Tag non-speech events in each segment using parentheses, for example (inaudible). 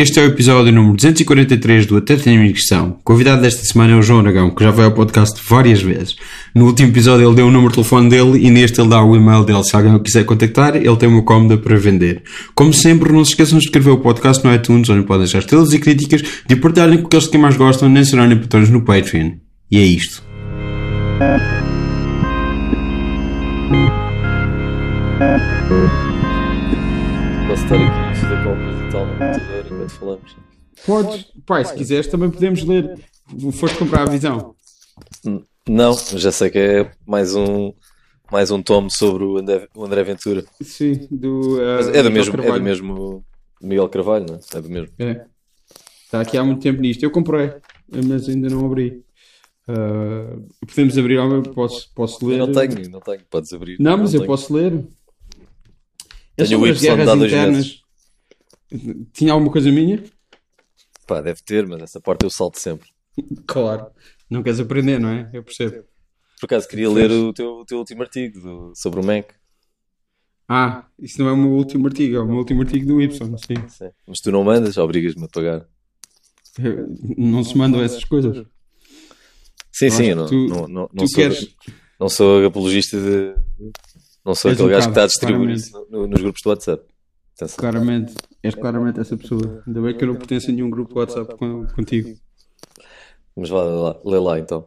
este é o episódio número 243 do Até Tenho Imigração. Convidado desta semana é o João Aragão, que já veio ao podcast várias vezes. No último episódio ele deu o número de telefone dele e neste ele dá o e-mail dele. Se alguém o quiser contactar, ele tem uma cómoda para vender. Como sempre, não se esqueçam de escrever o podcast no iTunes, onde podem deixar estrelas e críticas, de partilharem com aqueles que mais gostam, nem serem patrões no Patreon. E é isto. Posso estar aqui a fazer compras e tal computador enquanto falamos. Podes, pai, se quiseres também podemos ler. Foste comprar a visão. Não, já sei que é mais um, mais um tomo sobre o André, o André Ventura. Sim, do. Mas é do mesmo, é do mesmo Miguel Carvalho, não é? É do mesmo. É. Está aqui há muito tempo nisto. Eu comprei, mas ainda não abri. Ah, podemos abrir, ao mesmo- posso, posso ler. Eu não tenho, não tenho, podes abrir. Não, mas eu tenho. posso ler. É Tenho sobre o as Y de guerras internas. Tinha alguma coisa minha? Pá, deve ter, mas essa parte eu salto sempre. Claro. Não queres aprender, não é? Eu percebo. Por acaso queria ler o teu, o teu último artigo do- sobre o Mac. Ah, isso não é o meu último artigo, é o meu último artigo do Y, sim. Sim. Mas tu não mandas, obrigas-me a pagar. Não se mandam essas coisas. Sim, sim, não, tu- não, não, não sou, queres- não sou apologista de. Não sou És aquele um gajo que está a distribuir isso no- nos grupos do WhatsApp. Atenção. Claramente, és claramente essa pessoa. Ainda bem que eu não pertenço a nenhum grupo de WhatsApp con- contigo. Mas vá lá, lê lá então.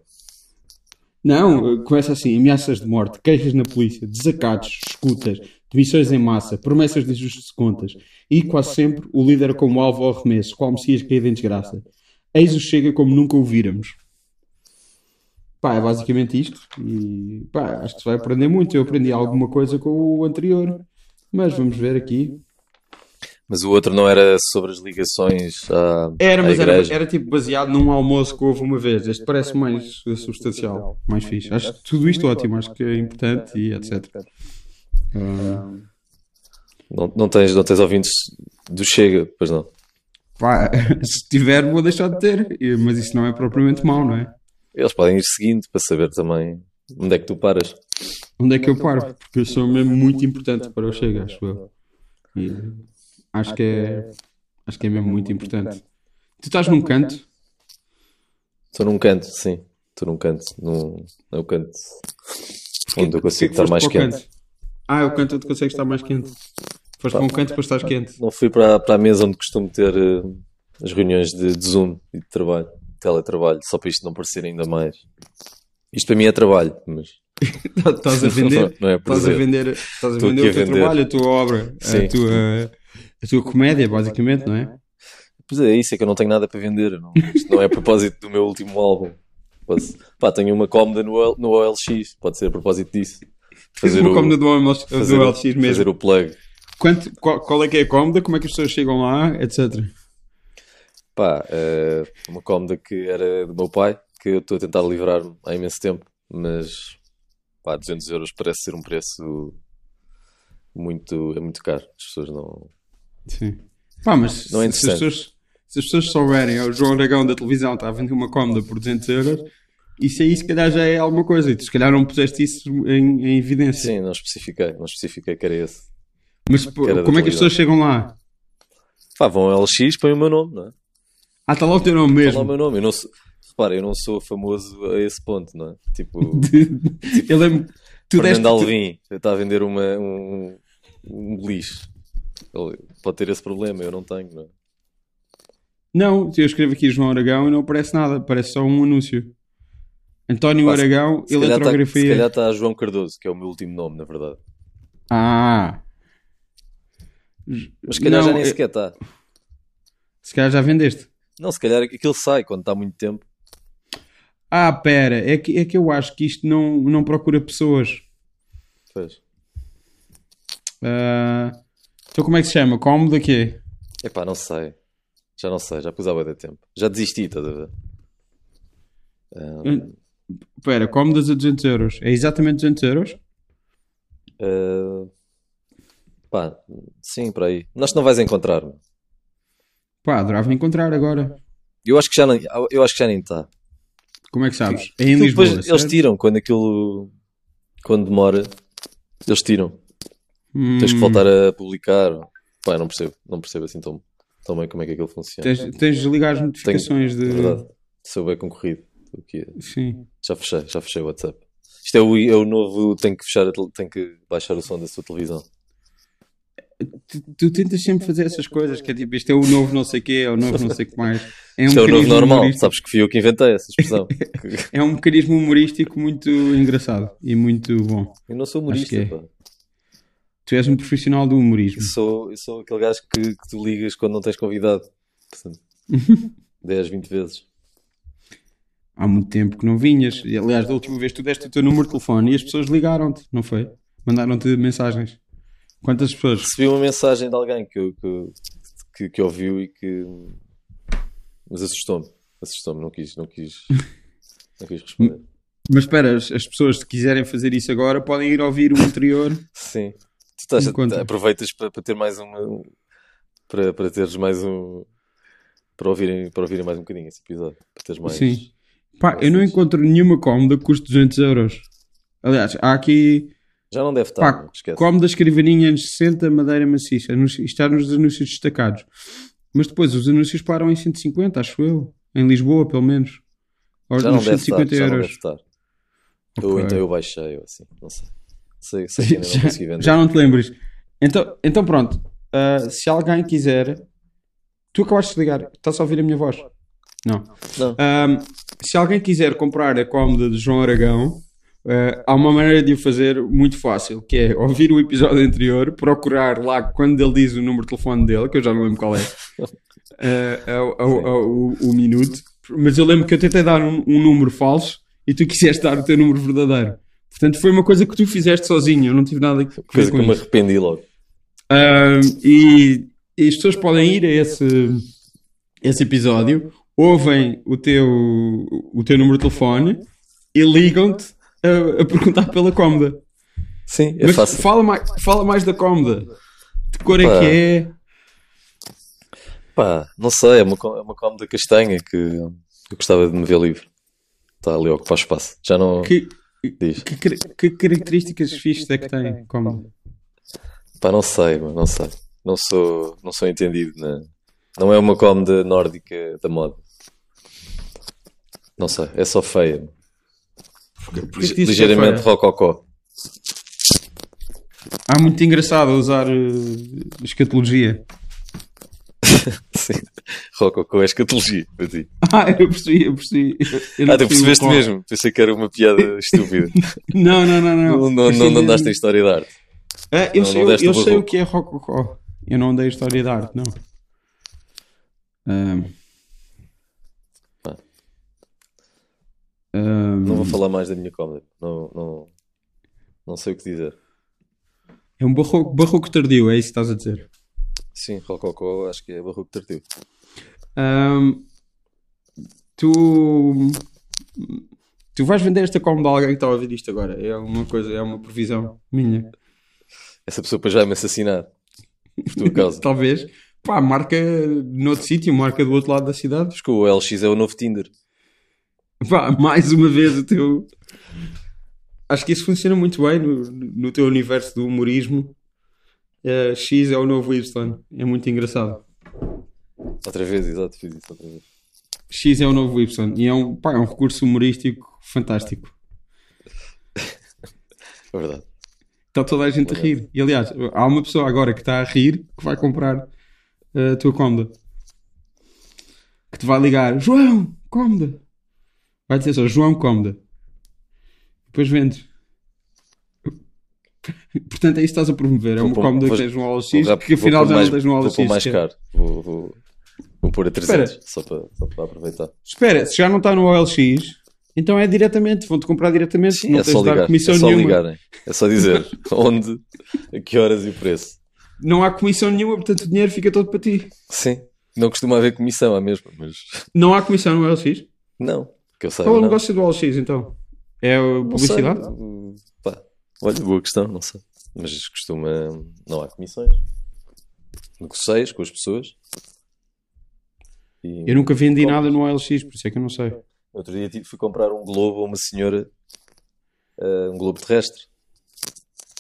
Não, começa assim: ameaças de morte, queixas na polícia, desacatos, escutas, demissões em massa, promessas de ajustes de contas e quase sempre o líder como alvo ao arremesso, qual Messias caído em desgraça. Eis o chega como nunca o víramos. Pá, é basicamente isto. E pá, acho que se vai aprender muito. Eu aprendi alguma coisa com o anterior, mas vamos ver aqui. Mas o outro não era sobre as ligações à, Era, à mas era, era tipo baseado num almoço que houve uma vez. Este parece mais substancial, mais fixe. Acho tudo isto ótimo, acho que é importante e etc. Ah, Não, não, tens, não tens ouvintes do Chega, pois não. pá, (laughs) se tiver, vou deixar de ter, mas isso não é propriamente mau, não é? Eles podem ir seguindo para saber também onde é que tu paras. Onde é que eu paro? Porque eu sou mesmo muito importante para o Chega, acho eu. E acho que é, acho que é mesmo muito importante. Tu estás num canto, Estou num canto, sim. Estou num canto. Num, num canto onde eu consigo estar mais quente. canto? Ah, é o canto onde consegues estar mais quente. Foste para um canto depois estás quente. Não fui para, para a mesa onde costumo ter eh, as reuniões de, de Zoom e de trabalho, teletrabalho, só para isto não parecer ainda mais. Isto para mim é trabalho, mas (laughs) Estás a vender, (laughs) não é estás a vender, estás a vender o teu vender. trabalho, a tua obra, Sim. a tua, a tua comédia, basicamente, não é? Pois é, isso é que eu não tenho nada para vender. Não. Isto não é a propósito do meu último álbum. Pode- pá, tenho uma cómoda no, no OLX, pode ser a propósito disso. Fazer uma o- cómoda do OLX, fazer, do mesmo. fazer o plug. Quanto, qual, qual é que é a cómoda? Como é que as pessoas chegam lá, etc. Pá, eh, uma cómoda que era do meu pai, que eu estou a tentar livrar-me há imenso tempo, mas pá, 200 euros parece ser um preço muito, é muito caro. As pessoas não. Sim. Pá, mas Não é se, as pessoas, se as pessoas souberem, é o João Aragão da televisão está a vender uma cómoda por 200 euros, isso aí se calhar já é alguma coisa. E tu se calhar não puseste isso em, em evidência. Sim, não especifiquei, não especifiquei que era esse. Mas pô, era como é que as pessoas chegam lá? Pá, vão ao LX, põem o meu nome, não é? Ah, está lá o teu nome Fala o mesmo. meu nome. Eu não sou, repara, eu não sou famoso a esse ponto, não é? Tipo, (laughs) Eu lembro. Tu deste, Fernando Alvim está a vender uma, um, um lixo. Ele pode ter esse problema, eu não tenho, não é? Não, eu escrevo aqui João Aragão e não aparece nada, parece só um anúncio. António Pá, se- Aragão, Se calhar, está, se eletrografia. calhar está João Cardoso, que é o meu último nome, na verdade. Ah, Mas se calhar Não, já nem é- sequer está. se calhar já vendeste. Não, se calhar aquilo sai quando está muito tempo. Ah, pera, é que, é que eu acho que isto não, não procura pessoas. Pois. Ah, então como é que se chama? Cómoda quê? Epá, não sei. Já não sei, já pus há de tempo. Já desisti, estás a ver? Ah, Pera, cómodas a 200 euros. É exatamente 200 euros? ah, pá, sim, por aí. Nós não vais encontrar. meu. Pá, adorava encontrar agora. Eu acho que já, não, eu acho que já nem está. Como é que sabes? É em Lisboa, depois eles certo? tiram quando aquilo. Quando demora, eles tiram. Hum, Tens que voltar a publicar. Pá, não percebo, não percebo assim tão. também como é que aquilo funciona. Tens, tens de ligar as notificações de. Verdade. Sou bem concorrido. Aqui a- Sim. Já fechei, já fechei o WhatsApp. Isto é o, é o novo. Tenho que fechar, tenho que baixar o som da sua televisão. Tu, tu tentas sempre fazer essas coisas, que é tipo, isto é o novo não sei o quê, é o novo não sei o que mais. É um Isto é o novo normal. humorístico- Sabes que fui eu que inventei essa expressão. (laughs) É um mecanismo humorístico muito engraçado e muito bom. eu não sou humorista, é. Tu és um profissional do humorismo. Eu sou, eu sou aquele gajo que, que tu ligas quando não tens convidado. Portanto, (laughs) 10, 20 vezes. Há muito tempo que não vinhas. E, aliás, da última vez tu deste o teu número de telefone e as pessoas ligaram-te, não foi? Mandaram-te mensagens. Quantas pessoas? Recebi uma mensagem de alguém que, eu- que, que, que ouviu e que. Mas assustou-me. Assustou-me, não quis, não quis. (laughs) Não quis responder. Mas espera, as, as pessoas que quiserem fazer isso agora podem ir ouvir o anterior. Sim. Tu estás a- aproveitas para, para ter mais uma. Para, para teres mais um. Para ouvirem, para ouvirem mais um bocadinho esse episódio. Para teres mais. Sim. Pá, eu não encontro nenhuma cómoda que custe 200 euros. Aliás, há aqui Já não deve estar, Pá, não, esquece. cómoda escrivaninhas 60 madeira maciça. Está nos anúncios destacados. Mas depois os anúncios param em 150, acho eu. Em Lisboa, pelo menos. Aos Já não nos deve estar. 150 Já não deve euros. estar. Ou Ok. então eu baixei, ou assim. Não sei. Sei, sei não consegui vender. Já não te lembres. Então, então pronto. Ah, se alguém quiser. Tu acabaste de ligar. Estás a ouvir a minha voz? Não. Não. Ahm, se alguém quiser comprar a cómoda de João Aragão, ah, há uma maneira de o fazer muito fácil, que é ouvir o episódio anterior, procurar lá quando ele diz o número de telefone dele, que eu já não lembro qual é, (laughs) ah, ao- ao- o minuto. Mas eu lembro que eu tentei dar um, um número falso e tu quiseste dar o teu número verdadeiro. Portanto, foi uma coisa que tu fizeste sozinho, eu não tive nada ver Coisa com que eu me isso. arrependi logo. E, e as pessoas podem ir a esse, esse episódio, ouvem o teu, o teu número de telefone e ligam-te a, a perguntar pela cómoda. Sim, é Mas fácil. fala mais, fala mais da cómoda. De cor é Pá. que é? Pá, não sei, é uma, có- é uma cómoda castanha que eu gostava de me ver livre. Está ali a ocupar espaço. Já não. Que, Diz. que, que características fixas é que tem? Cómoda? Pá, não sei, mano, não sei. Não sou, não sou entendido. Na... Não é uma cómoda nórdica da moda. Não sei, é só feia. É Ligeiramente feia? rococó. Há muito engraçado usar eh, escatologia. (laughs) Rococó é escatologia para ti. (laughs) Ah, eu percebi, eu percebi. Eu Ah, tu percebeste mesmo? Pensei que era uma piada (laughs) estúpida. Não, não, não. Não, Não, não, não, andaste em história de arte. Ah, eu Não, sei, não eu o sei o que é rococó. Eu não andei história de arte, não. Ahm. Pá. Ahm. Não vou falar mais da minha cómoda. Não, não, não sei o que dizer. É um barroco, barroco tardio, é isso que estás a dizer. Sim, rococó acho que é barroco tardio. Ahm, tu. Tu vais vender esta cómoda a alguém que está a ouvir isto agora. É uma coisa, é uma previsão minha. Essa pessoa depois vai me assassinar. Por tua causa. (laughs) Talvez. Pá, marca noutro sítio, marca do outro lado da cidade. Acho que o LX é o novo Tinder. Pá, mais uma vez o teu. Acho que isso funciona muito bem no, no teu universo do humorismo. Eh, X é o novo Y. É muito engraçado. Outra vez, exato, fiz isso outra vez. X é o novo Y. E é um, pá, é um recurso humorístico fantástico. (laughs) É verdade. Está toda a gente a rir. E aliás, há uma pessoa agora que está a rir que vai comprar eh, a tua cómoda. Que te vai ligar: João, cómoda. Vai dizer só: João, cómoda. Depois vendes. Portanto, é isso que estás a promover. É Vou cómoda vou- que tens no Vou OLX que vou afinal já não tens no Vou OLX. pôr mais caro. Vou, vou, vou pôr a 300 Espera. só para, só para aproveitar. Espera, se já não está no OLX, então é diretamente. Vão-te comprar diretamente. Sim, não é tens só de dar comissão É só nenhuma. ligarem. É só dizer (laughs) onde, a que horas e o preço. Não há comissão nenhuma, portanto o dinheiro fica todo para ti. Sim. Não costuma haver comissão, há mesmo, mas (laughs) Não há comissão no OLX? não. Que eu saiba, Qual é o negócio do OLX então? É a publicidade? Uh, olha, boa questão, não sei. Mas costuma. Não há comissões. Negocias com as pessoas. E Eu nunca vendi Como? nada no OLX, por isso é que eu não sei. outro dia fui comprar um globo a uma senhora, eh, um globo terrestre,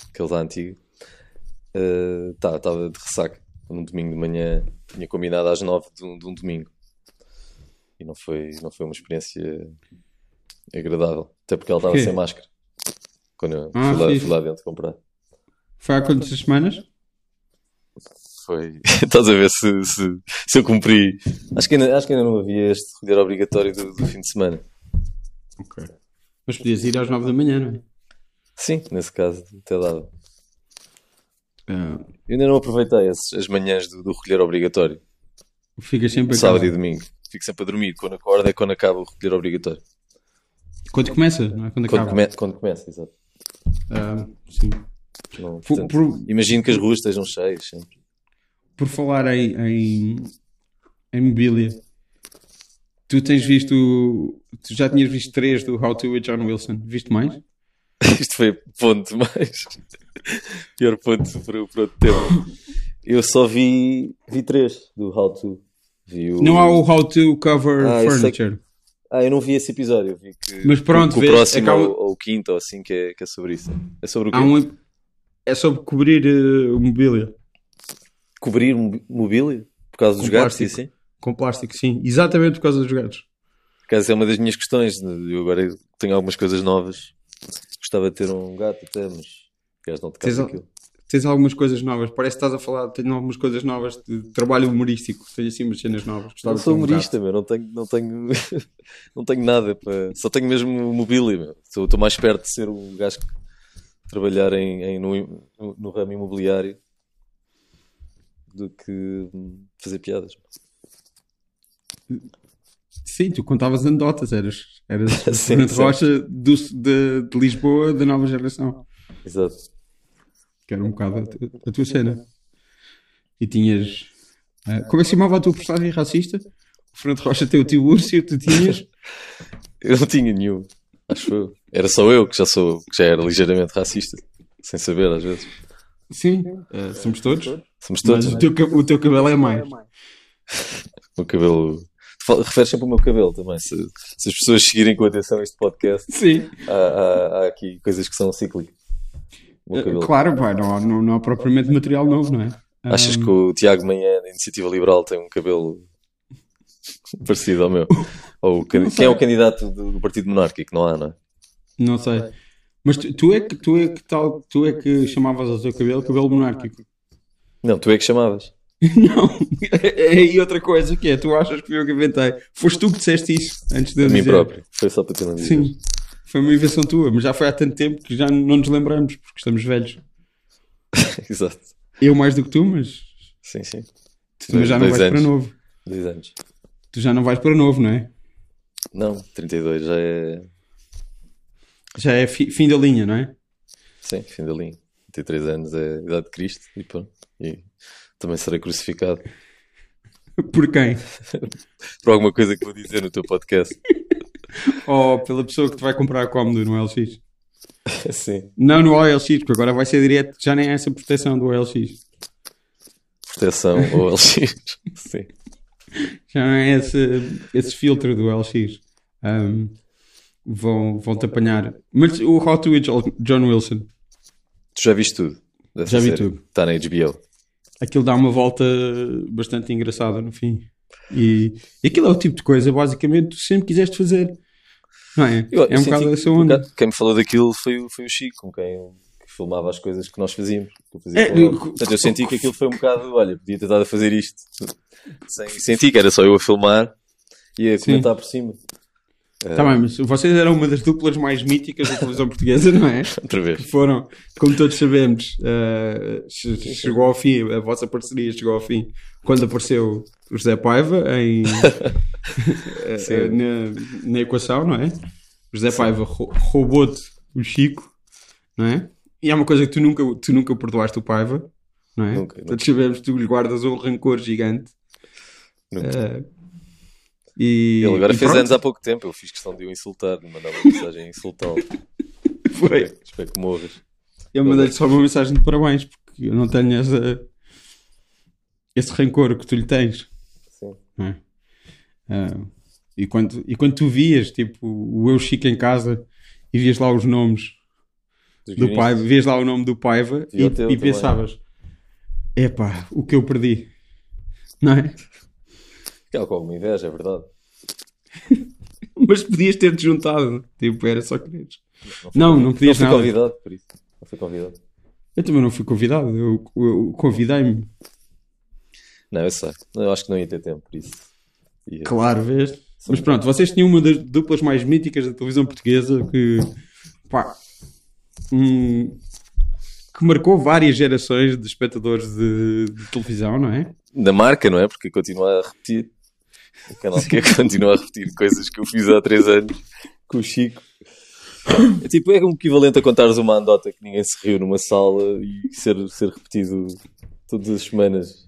aquele da antiga. Estava de ressaca. Num domingo de manhã tinha combinado às nove de um, de um domingo. E não foi, não foi uma experiência agradável. Até porque ela estava sem máscara. Quando eu Ah, fui, lá, fui lá dentro comprar. Foi há quantas semanas? Foi. (laughs) Estás a ver se, se, se eu cumpri. Acho que, ainda, acho que ainda não havia este recolher obrigatório do, do fim de semana. Ok. Mas podias ir às 9 da manhã, não é? Sim, nesse caso, até dava. Ah, Eu ainda não aproveitei as, as manhãs do, do recolher obrigatório. ficas sempre a Sábado casa. e domingo. Fico sempre a dormir. Quando acordo é quando acaba o recolher obrigatório. Quando começa, não é? Quando Quando, acaba. come, quando começa, exato. Ah, sim. Não, Por, portanto, por- Imagino que as ruas estejam cheias sempre. por falar em, em, em mobília, tu tens visto. Tu já tinhas visto três do How to with John Wilson. Viste mais? (laughs) Isto foi ponto mais. Pior ponto para, para outro tema. Eu só vi, vi três do How to. Vi o... Não há o How to Cover Ah, Furniture. Ah, eu não vi esse episódio. Vi que, Mas pronto, que o vês, próximo acaba- ou, ou o quinto ou assim que é, que é sobre isso. É sobre o quê? Um, é sobre cobrir uh, mobília Cobrir mo- mobília? Por causa dos Com gatos e plástico. assim? com plástico, sim. Exatamente por causa dos gatos. Acaso é uma das minhas questões. Eu agora tenho algumas coisas novas. Gostava de ter um gato até, mas os gajos não te Tens aquilo. Tens algumas coisas novas. Parece que estás a falar. Tenho algumas coisas novas de trabalho humorístico. Tenho assim umas cenas novas. Gostava Não sou um humorista, meu. Não tenho, não tenho, (laughs) não tenho nada para. Só tenho mesmo mobília, meu. Estou estou mais perto de ser um gajo que trabalhar em, em- no, no, no ramo imobiliário do que hum, fazer piadas. Sim, tu contavas anedotas. Eras, eras (laughs) Sim, sim. Rocha do, de, de Lisboa da nova geração. Exato. Que era um bocado a, tu- a tua cena. E tinhas. ah, como é que se chamava a tua personagem racista? O Fernando Rocha tem o tio Úrcio, tu tinhas. (laughs) Eu não tinha nenhum. Acho eu. Era só eu que já sou, que já era ligeiramente racista. Sem saber, às vezes. Sim, ah, somos todos. Somos todos. Mas o teu, o teu cabelo é mais. (laughs) O cabelo. Referes sempre ao meu cabelo também. Se, se as pessoas seguirem com atenção este podcast, Sim. há, há- há aqui coisas que são cíclicas. O meu Ah, cabelo. Claro, pá, não, há- não, não há propriamente material novo, não é? Achas que o Tiago Manhã, da Iniciativa Liberal, tem um cabelo (laughs) parecido ao meu? Ou o can- quem é o candidato do, do Partido Monárquico? Não há, não é? Não sei. Mas tu, tu é que tu é que tal, tu é que chamavas ao teu cabelo cabelo monárquico. Não, tu é que chamavas. (laughs) Não, é aí outra coisa que é, tu achas que fui eu que inventei. Foste tu que disseste isso antes de eu A mim dizer. próprio. Foi só para uma dizer. Sim, foi uma invenção tua, mas já foi há tanto tempo que já não nos lembramos, porque estamos velhos. (laughs) Exato. Eu mais do que tu, mas Sim, sim. tu mas já não vais anos. para novo. Dois anos. Tu já não vais para novo, não é? Não, 32 já é. Já é fi- fim da linha, não é? Sim, fim da linha. 33 anos é a idade de Cristo e pronto. E também serei crucificado Por quem? (laughs) por alguma coisa que vou dizer no teu podcast. (laughs) (laughs) Ou pela pessoa que te vai comprar a cómodo no LX? (laughs) Sim. Não no OLX, porque agora vai ser direto, já nem é essa proteção do OLX. Proteção ou LX. (laughs) Sim. Já não é esse, esse filtro do LX. Um, vão, vão-te apanhar. Mas o How to John Wilson, Tu já viste tudo? Já vi série? tudo. Está na HBO. aquilo dá uma volta bastante engraçada no fim. E, e aquilo é o tipo de coisa, basicamente, tu sempre quiseste fazer. Não é? Eu- é um bocado que, essa onda. acaso, Quem me falou daquilo foi, o- foi o Chico, com quem eu que filmava as coisas que nós fazíamos. que eu fazia É, eu- Portanto, eu senti que aquilo foi um bocado, olha, podia ter estado a fazer isto. Sem, senti que era só eu a filmar e a Sim. comentar por cima. Tá bem, mas vocês eram uma das duplas mais míticas da televisão portuguesa, não é? (laughs) Outra vez. que foram, como todos sabemos, eh, che- chegou ao fim, a vossa parceria chegou ao fim quando apareceu o José Paiva em, (laughs) eh, eh, na, na equação, não é? O José Paiva rou- roubou-te o Chico, não é? E é uma coisa que tu nunca, tu nunca perdoaste o Paiva, não é? Nunca, nunca. Todos sabemos que tu lhe guardas um rancor gigante. Nunca. Eh, e, Ele agora e fez pronto, anos há pouco tempo. Eu fiz questão de o insultar, de mandar uma mensagem insultá-lo. (laughs) Foi. Espero que morras. Eu mandei-lhe só uma mensagem de parabéns, porque eu não tenho essa, esse rancor que tu lhe tens. Sim. é? Ah, e, quando, e quando tu vias, tipo, o Eu Chico em casa e vias lá os nomes Dos do. Paiva, vias lá o nome do Paiva E e, e pensavas: epá, o que eu perdi. Não é? Que é com alguma inveja, é verdade. (laughs) Mas podias ter-te juntado. Tipo, era só quereres. fui- Não, não podias fui nada. convidado, por isso. Não fui convidado. Eu também não fui convidado. Eu, eu convidei-me. Não, eu sei. Não, Eu acho que não ia ter tempo, por isso. Ia- Claro, vês? Mas pronto, vocês tinham uma das duplas mais míticas da televisão portuguesa que. pá. hum, que marcou várias gerações de espectadores de, de televisão, não é? Da marca, não é? Porque continua a repetir. O canal que continua a repetir coisas que eu fiz há 3 anos com o Chico. É tipo, é um equivalente a contares uma andota que ninguém se riu numa sala e ser, ser repetido todas as semanas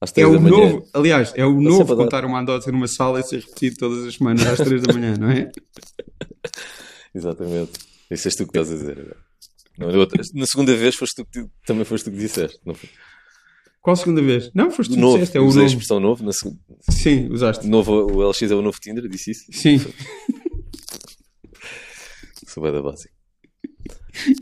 às É 3 da o manhã. novo, aliás, é o novo a dar. contar uma andota numa sala e ser repetido todas as semanas às 3 da manhã, não é? (laughs) Exatamente. Isso és tu que estás a dizer. agora. Não, na segunda vez foste tu que, também foste tu que disseste. Não foi? Qual a segunda vez? Não, foste tu novo. disseste, é o usei a novo. expressão novo. Na segunda, Sim, usaste. (laughs) novo. O LX é o novo Tinder, disse isso. Sim. (laughs) Sou bem da básica.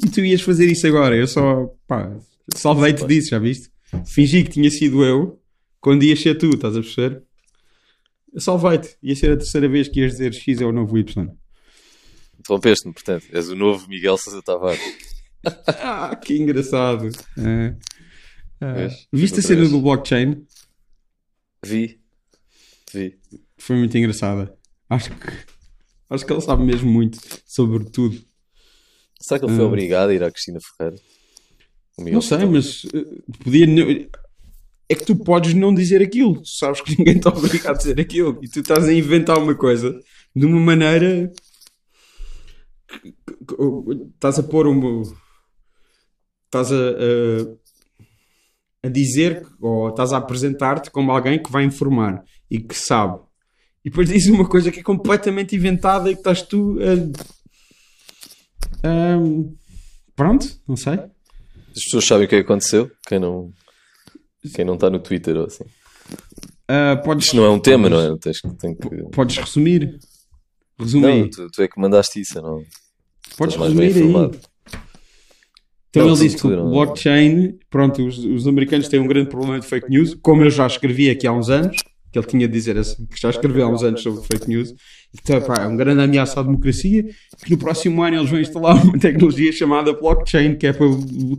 E tu ias fazer isso agora. Eu só, pá, salvei-te disso, já viste? Fingi que tinha sido eu quando ias ser tu, estás a perceber? Salvei-te. Ia ser a terceira vez que ias dizer X é o novo Y. Interrompeste-me, portanto. És o novo Miguel Sousa Tavares. (laughs) Ah, que engraçado. É. Vês? viste a cena do blockchain? Vi. Vi. Foi muito engraçada. Acho que, acho que ela sabe mesmo muito sobre tudo. Será que ele foi Ah. obrigado a ir à Cristina Ferreira? Não sei, mas eh, podia. É que tu podes não dizer aquilo. Tu sabes que (laughs) ninguém está obrigado a dizer aquilo. E tu estás a inventar uma coisa de uma maneira. que- Estás a pôr uma. Estás a. a a dizer ou estás a apresentar-te como alguém que vai informar e que sabe. E depois dizes uma coisa que é completamente inventada e que estás tu a. Ahm, pronto, não sei. As pessoas sabem o que é aconteceu? Quem não, quem não está no Twitter ou assim. Ah, podes, Isto não é um tema, não é? Tens, tem que... podes resumir. Resume Não, tu, tu é que mandaste isso, não? Podes estás mais bem resumir aí. Então ele disse que o blockchain, pronto, os, os americanos têm um grande problema de fake news, como eu já escrevi aqui há uns anos, que ele tinha de dizer assim, que já escreveu há uns anos sobre fake news, e que pá, é um grande ameaça à democracia, que no próximo ano eles vão instalar uma tecnologia chamada blockchain, que é para blo-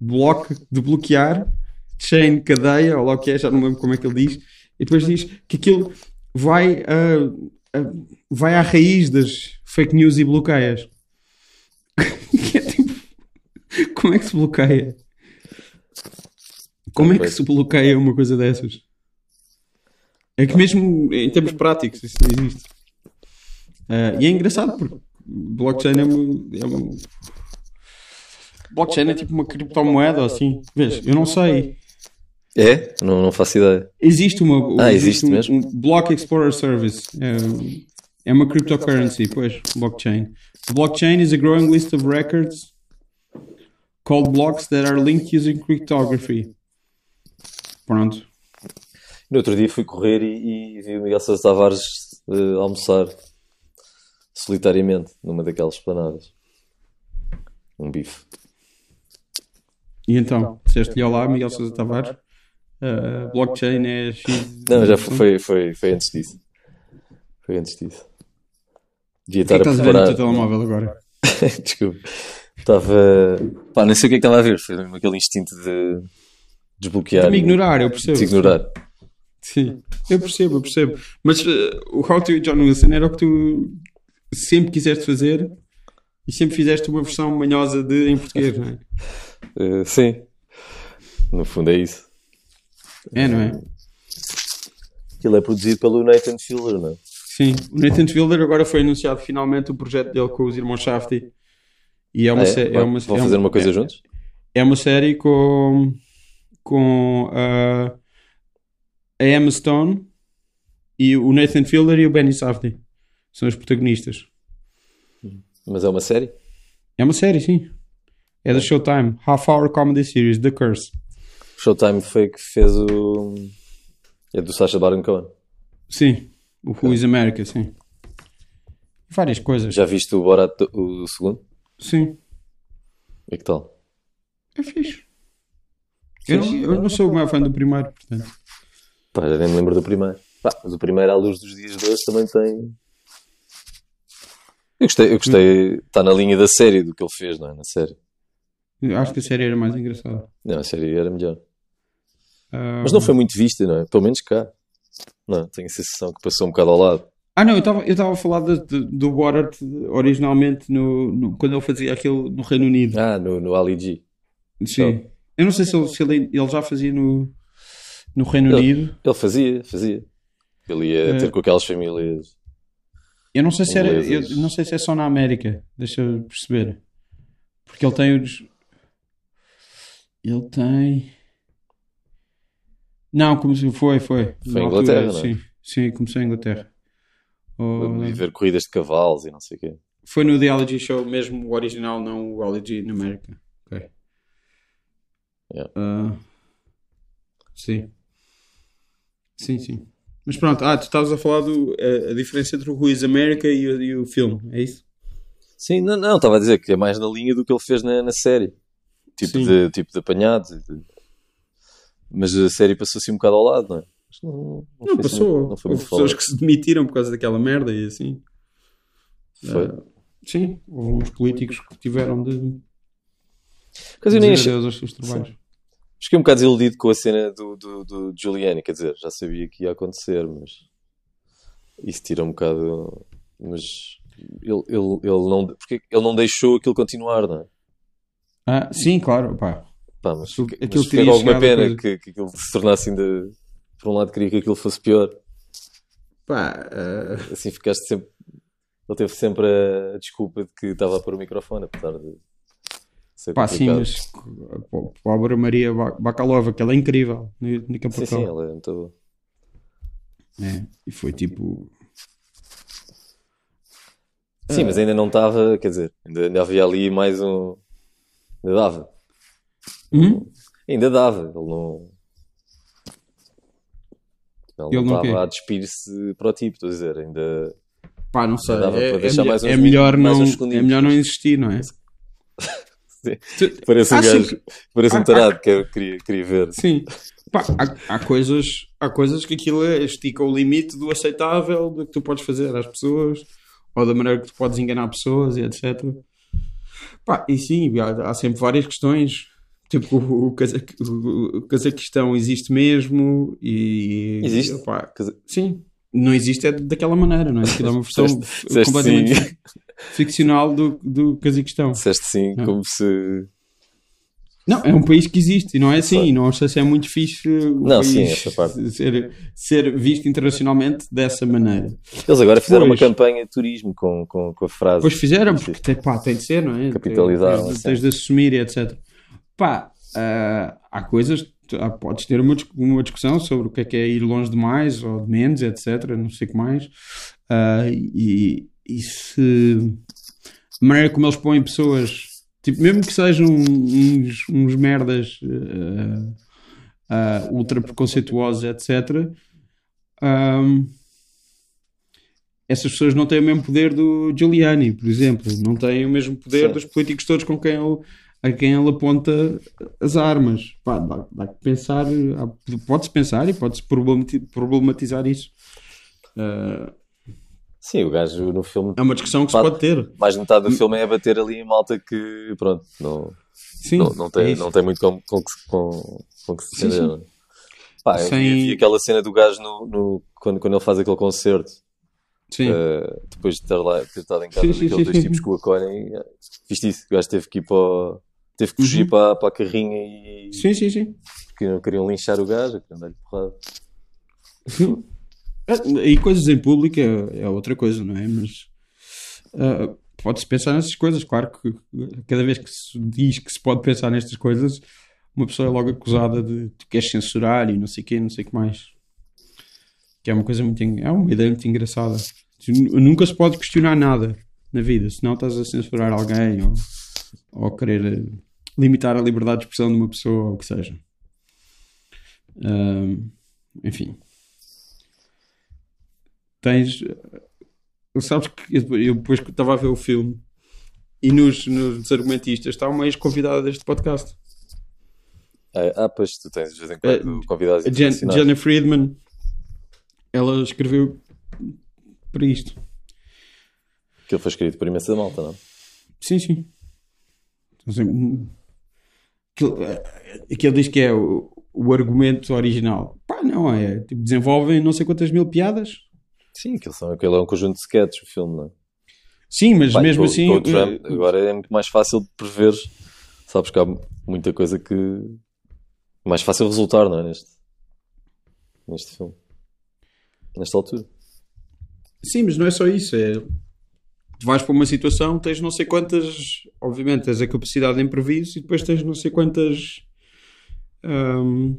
bloco de bloquear, chain, cadeia, ou lá o que é, já não lembro como é que ele diz, e depois diz que aquilo vai, ah, ah, vai à raiz das fake news e bloqueias. Que (laughs) é tipo, (laughs) como é que se bloqueia? Como é que se bloqueia uma coisa dessas? É que mesmo em termos práticos isso não existe. Ah, e é engraçado porque blockchain é uma, é uma- Blockchain é tipo uma criptomoeda ou assim. Vês, eu não sei. É? Não, não faço ideia. Existe uma. Ah, existe um, mesmo? um Block Explorer Service. É, é uma cryptocurrency, pois, blockchain. Blockchain is a growing list of records called blocks that are linked using cryptography. Pronto. No outro dia fui correr e, e vi o Miguel Sousa Tavares eh, almoçar solitariamente numa daquelas planadas. Um bife. E então, disseste-lhe olá, Miguel Sousa Tavares. Uh, blockchain é X. Não, já foi, foi, foi, antes disso. Foi antes disso. Devia O estar que a estás a ver no teu preparar. telemóvel agora? (laughs) Desculpa. Estava. Pá, nem sei o que é que estava a ver. Foi mesmo aquele instinto de desbloquear. Para me e ignorar, eu percebo. de ignorar. Sim, eu percebo, eu percebo. Mas uh, o How to John Wilson era o que tu sempre quiseste fazer e sempre fizeste uma versão manhosa de em português, não é? (laughs) Eh, sim. No fundo é isso. É, não é? Aquilo é produzido pelo Nathan Fielder, não é? Sim. O Nathan Fielder agora foi anunciado finalmente o projeto dele com os irmãos Shafty. E é uma, Ah, é? é uma, Vão é fazer um- uma coisa é- juntos? É uma série com, com ah, a Emma Stone e o Nathan Fielder e o Benny Safdie. São os protagonistas. Mas é uma série? É uma série, sim. É da Showtime. Half Hour Comedy Series, The Curse. Showtime foi que fez o. É do Sacha Baron Cohen. Sim. O Who is America, sim. Várias coisas. Já viste o Borat, o segundo? Sim. E que tal? É fixe. Eu, não- eu não sou o maior fã do primeiro, portanto. Pá, já nem me lembro do primeiro. Pá, mas o primeiro, à luz dos dias de hoje, também tem. Eu gostei, eu gostei. Está na linha da série do que ele fez, não é? Na série. Acho que a série era mais engraçada. Não, a série era melhor. Ah, Mas não foi muito vista, não é? Pelo menos cá. Não, tenho a sensação que passou um bocado ao lado. Ah, não, eu estava a falar de- de- do Borat originalmente no, no- quando ele fazia aquilo no Reino Unido. Ah, no, no Ali G. Sim. Eu não sei se ele, se ele, ele já fazia no, no Reino Ele- Unido. Ele fazia, fazia. Ele ia É. ter com aquelas famílias. Eu não sei se era, eu não sei se é só na América. Deixa eu perceber. Porque ele tem os. Ele tem. Não, começou, foi, foi. Foi Na em altura, Inglaterra, não é? Sim, sim, começou em Inglaterra. E ver corridas de cavalos e não sei o quê. Foi no The Allergy Show mesmo, o original, não o Allergy na América. Ok. Yeah. Ah, sim. Sim, sim. Mas pronto, ah, tu estavas a falar do, a, a diferença entre o Ruiz América e, o- e o filme, é isso? Sim, não, não, estava a dizer que é mais na linha do que ele fez na, na série. Tipo Sim. de, tipo de apanhado. de- Mas a série passou assim um bocado ao lado, não é? Não, não Não, passou. muito- não Houve pessoas que se demitiram por causa daquela merda e assim. Foi. Ah, sim, houve uns políticos que tiveram de Mas eu nem dizer achei, aos seus trabalhos. fiquei um bocado desiludido com a cena do, do, do Giuliani. Quer dizer, já sabia que ia acontecer, mas isso tira um bocado. Mas ele, ele, ele, não, porque ele não deixou aquilo continuar, não é? Ah, sim, claro, pá. Pá, mas Aquilo- mas teria alguma pena coisa. que, que aquilo se tornasse ainda. Por um lado, queria que aquilo fosse pior. Pá, ah, Assim ficaste sempre. Ele teve sempre a desculpa de que estava a pôr o microfone, apesar de ser pá, sim, mas pobre Maria Ba- Bakalova, que ela é incrível no, no Campo Sim, sim, Sim, ela é muito boa. É, e foi tipo. Sim, mas ainda não estava, quer dizer, ainda, ainda havia ali mais um. Ainda dava. Hum? Ainda dava. Ele não. Ele Ele não estava a despir-se para o tipo, estou a dizer. Ainda. Pá, não sei. Dava É, para é deixar melhor, uns é melhor não, é melhor não existir, não é? Parece um gajo. que- Parece Ah, um tarado que eu queria, queria ver. Sim. Pá, há, há coisas, há coisas que aquilo é- estica o limite do aceitável, do que tu podes fazer às pessoas, ou da maneira que tu podes enganar pessoas e etc. Pá, e sim, há, há sempre várias questões. Tipo, o, o, o, o Cazaquistão existe mesmo e. Existe? dizer, sim. Não existe é daquela maneira, não é? Aquilo é uma versão disseste completamente sim. (laughs) ficcional do, do Cazaquistão. Disseste sim, Não. como se. Não, é um país que existe e não é assim. Não sei se é muito fixe Não, sim. Ser, ser visto internacionalmente dessa maneira. Eles agora fizeram Pois. uma campanha de turismo com, com, com a frase. Depois fizeram, porque tem, pá, tem de ser, não é? Capitalizaram, Tens, de- sim. tens de assumir e etc. Pá, ah, há coisas, há- podes ter uma, uma discussão sobre o que é que é ir longe demais ou de menos, etc. Não sei o que mais. Ah, e, e se a maneira como eles põem pessoas, tipo, mesmo que sejam uns, uns merdas ah, ah, ultra preconceituosos, etc. ahm, essas pessoas não têm o mesmo poder do Giuliani, por exemplo, não têm o mesmo poder Sim. dos políticos todos com quem ele, a quem ele aponta as armas. Pá, dá, dá que pensar, pode-se pensar e pode-se problemati- problematizar isso. Ah, Sim, o gajo no filme. é uma discussão que se pode ter. Mais de metade do filme é bater ali em malta que, pronto, não, Sim, não, não, é tem, isso. não tem muito com, com, que se- com, com que se Sim, sim. é? Pá, Sem- vi, aquela cena do gajo no, no- quando, quando ele faz aquele concerto, Sim. eh, depois de estar lá, ter estado em casa Sim, sim, daqueles sim, dois tipos com a Conan, eh, viste isso? O gajo teve que ir para. o- Teve que fugir Uhum. para, para a carrinha e sim, sim, sim. que não queriam linchar o gajo, queriam dar-lhe porrada. (laughs) Ah, E coisas em público é, é outra coisa, não é? Mas ah, pode-se pensar nessas coisas. Claro que cada vez que se diz que se pode pensar nestas coisas, uma pessoa é logo acusada de tu queres censurar e não sei o quê, não sei o que mais. Que é uma coisa muito. É uma ideia muito engraçada. Tu Nunca se pode questionar nada na vida, senão estás a censurar alguém ou, ou querer eh, limitar a liberdade de expressão de uma pessoa ou o que seja. Ah, enfim tens. eh, Sabes que eu eu depois que estava a ver o filme e nos, nos argumentistas está uma ex-convidada deste podcast. Ah, ah, pois tu tens de vez em quando Uh, convidados Jen. Jenna Friedman, ela escreveu para isto. Aquilo foi escrito por imensa malta, não? Sim, sim. Então, assim, Aquilo, eh, aquilo diz que é o, o argumento original. Pá, não, é tipo, desenvolvem não sei quantas mil piadas. Sim, aquilo, são, aquilo é um conjunto de sketches, o filme, não é? Sim, mas Bem, mesmo com- assim. com o Trump, eh, agora é muito mais fácil de prever. Sabes que há muita coisa que. Mais fácil resultar, não é? Neste, neste filme. Nesta altura. Sim, mas não é só isso. É, tu vais para uma situação, tens não sei quantas. Obviamente, tens a capacidade de imprevisto e depois tens não sei quantas. hum,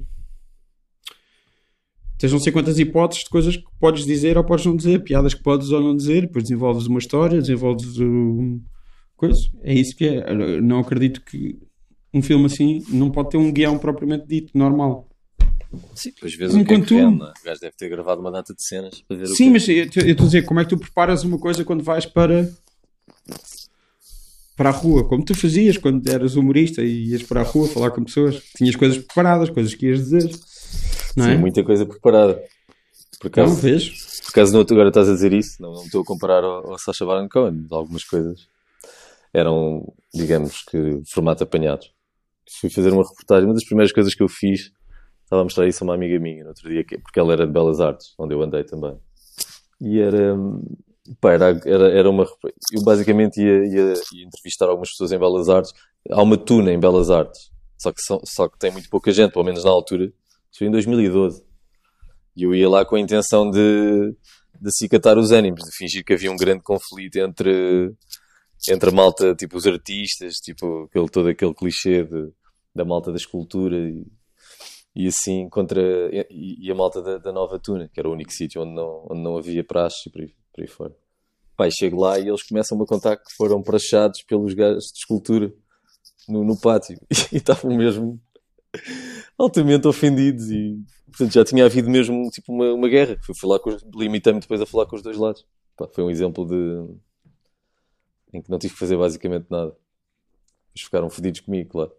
tens não sei quantas hipóteses de coisas que podes dizer ou podes não dizer, piadas que podes ou não dizer, depois desenvolves uma história, desenvolves um, coisa. É isso que é. Não acredito que um filme assim não pode ter um guião propriamente dito, normal. Sim, depois vês o que é Enquanto que tu- não? O gajo deve ter gravado uma data de cenas para ver o Sim, que é mas eu eu estou a dizer, como é que tu preparas uma coisa quando vais para para a rua, como tu fazias quando eras humorista e ias para a rua falar com pessoas, tinhas coisas preparadas, coisas que ias dizer, não Sim, é? muita coisa preparada. Por acaso, vês? por acaso não, agora estás a dizer isso, não, não estou a comparar ao, ao Sacha Baron Cohen, algumas coisas eram, digamos que, formato apanhado. Fui fazer uma reportagem, uma das primeiras coisas que eu fiz, estava a mostrar isso a uma amiga minha no outro dia, que- porque ela era de Belas Artes, onde eu andei também. E era, pá, era, era, era uma. Eu basicamente ia, ia, ia entrevistar algumas pessoas em Belas Artes. Há uma tuna em Belas Artes, só que, são, só que tem muito pouca gente, pelo menos na altura. Isso foi em 2012. E eu ia lá com a intenção de, de acicatar os ânimos, de fingir que havia um grande conflito entre, entre a malta, tipo os artistas, tipo aquele, todo aquele clichê de, da malta da escultura e, e assim contra e, e a malta da, da Nova Tuna, que era o único sítio onde não, onde não havia praxe e por aí, por aí fora. Pai, chego lá e eles começam-me a contar que foram praxados pelos gajos de escultura no, no pátio (laughs) e estavam mesmo altamente ofendidos e portanto já tinha havido mesmo tipo uma, uma guerra. Fui com os, limitei-me depois a falar com os dois lados. Pá, foi um exemplo de em que não tive que fazer basicamente nada. Eles ficaram fodidos comigo, claro.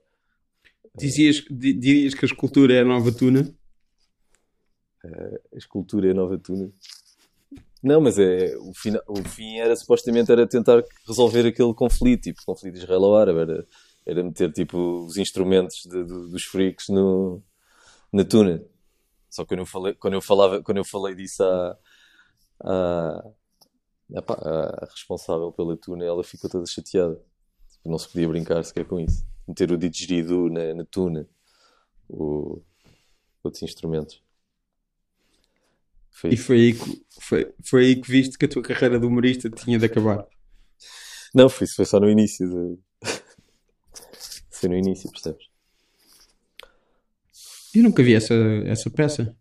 Dizias, di- dirias que a escultura é a nova tuna? A escultura é a nova tuna. Não, mas é o, fina, o fim era supostamente era tentar resolver aquele conflito, tipo conflito israelo-árabe, era, era meter tipo os instrumentos de- do- dos freaks no, na tuna. Só que quando eu falei, quando eu falava, quando eu falei disso à, à, epá, à responsável pela tuna, ela ficou toda chateada. Tipo, Não se podia brincar sequer com isso. Meter o didgeridoo na, na tuna, o, outros instrumentos. Foi E foi aí, que, foi, foi aí que viste que a tua carreira de humorista tinha de acabar. Não, foi, isso foi só no início. De... (laughs) foi no início, percebes? Eu nunca vi essa, essa peça.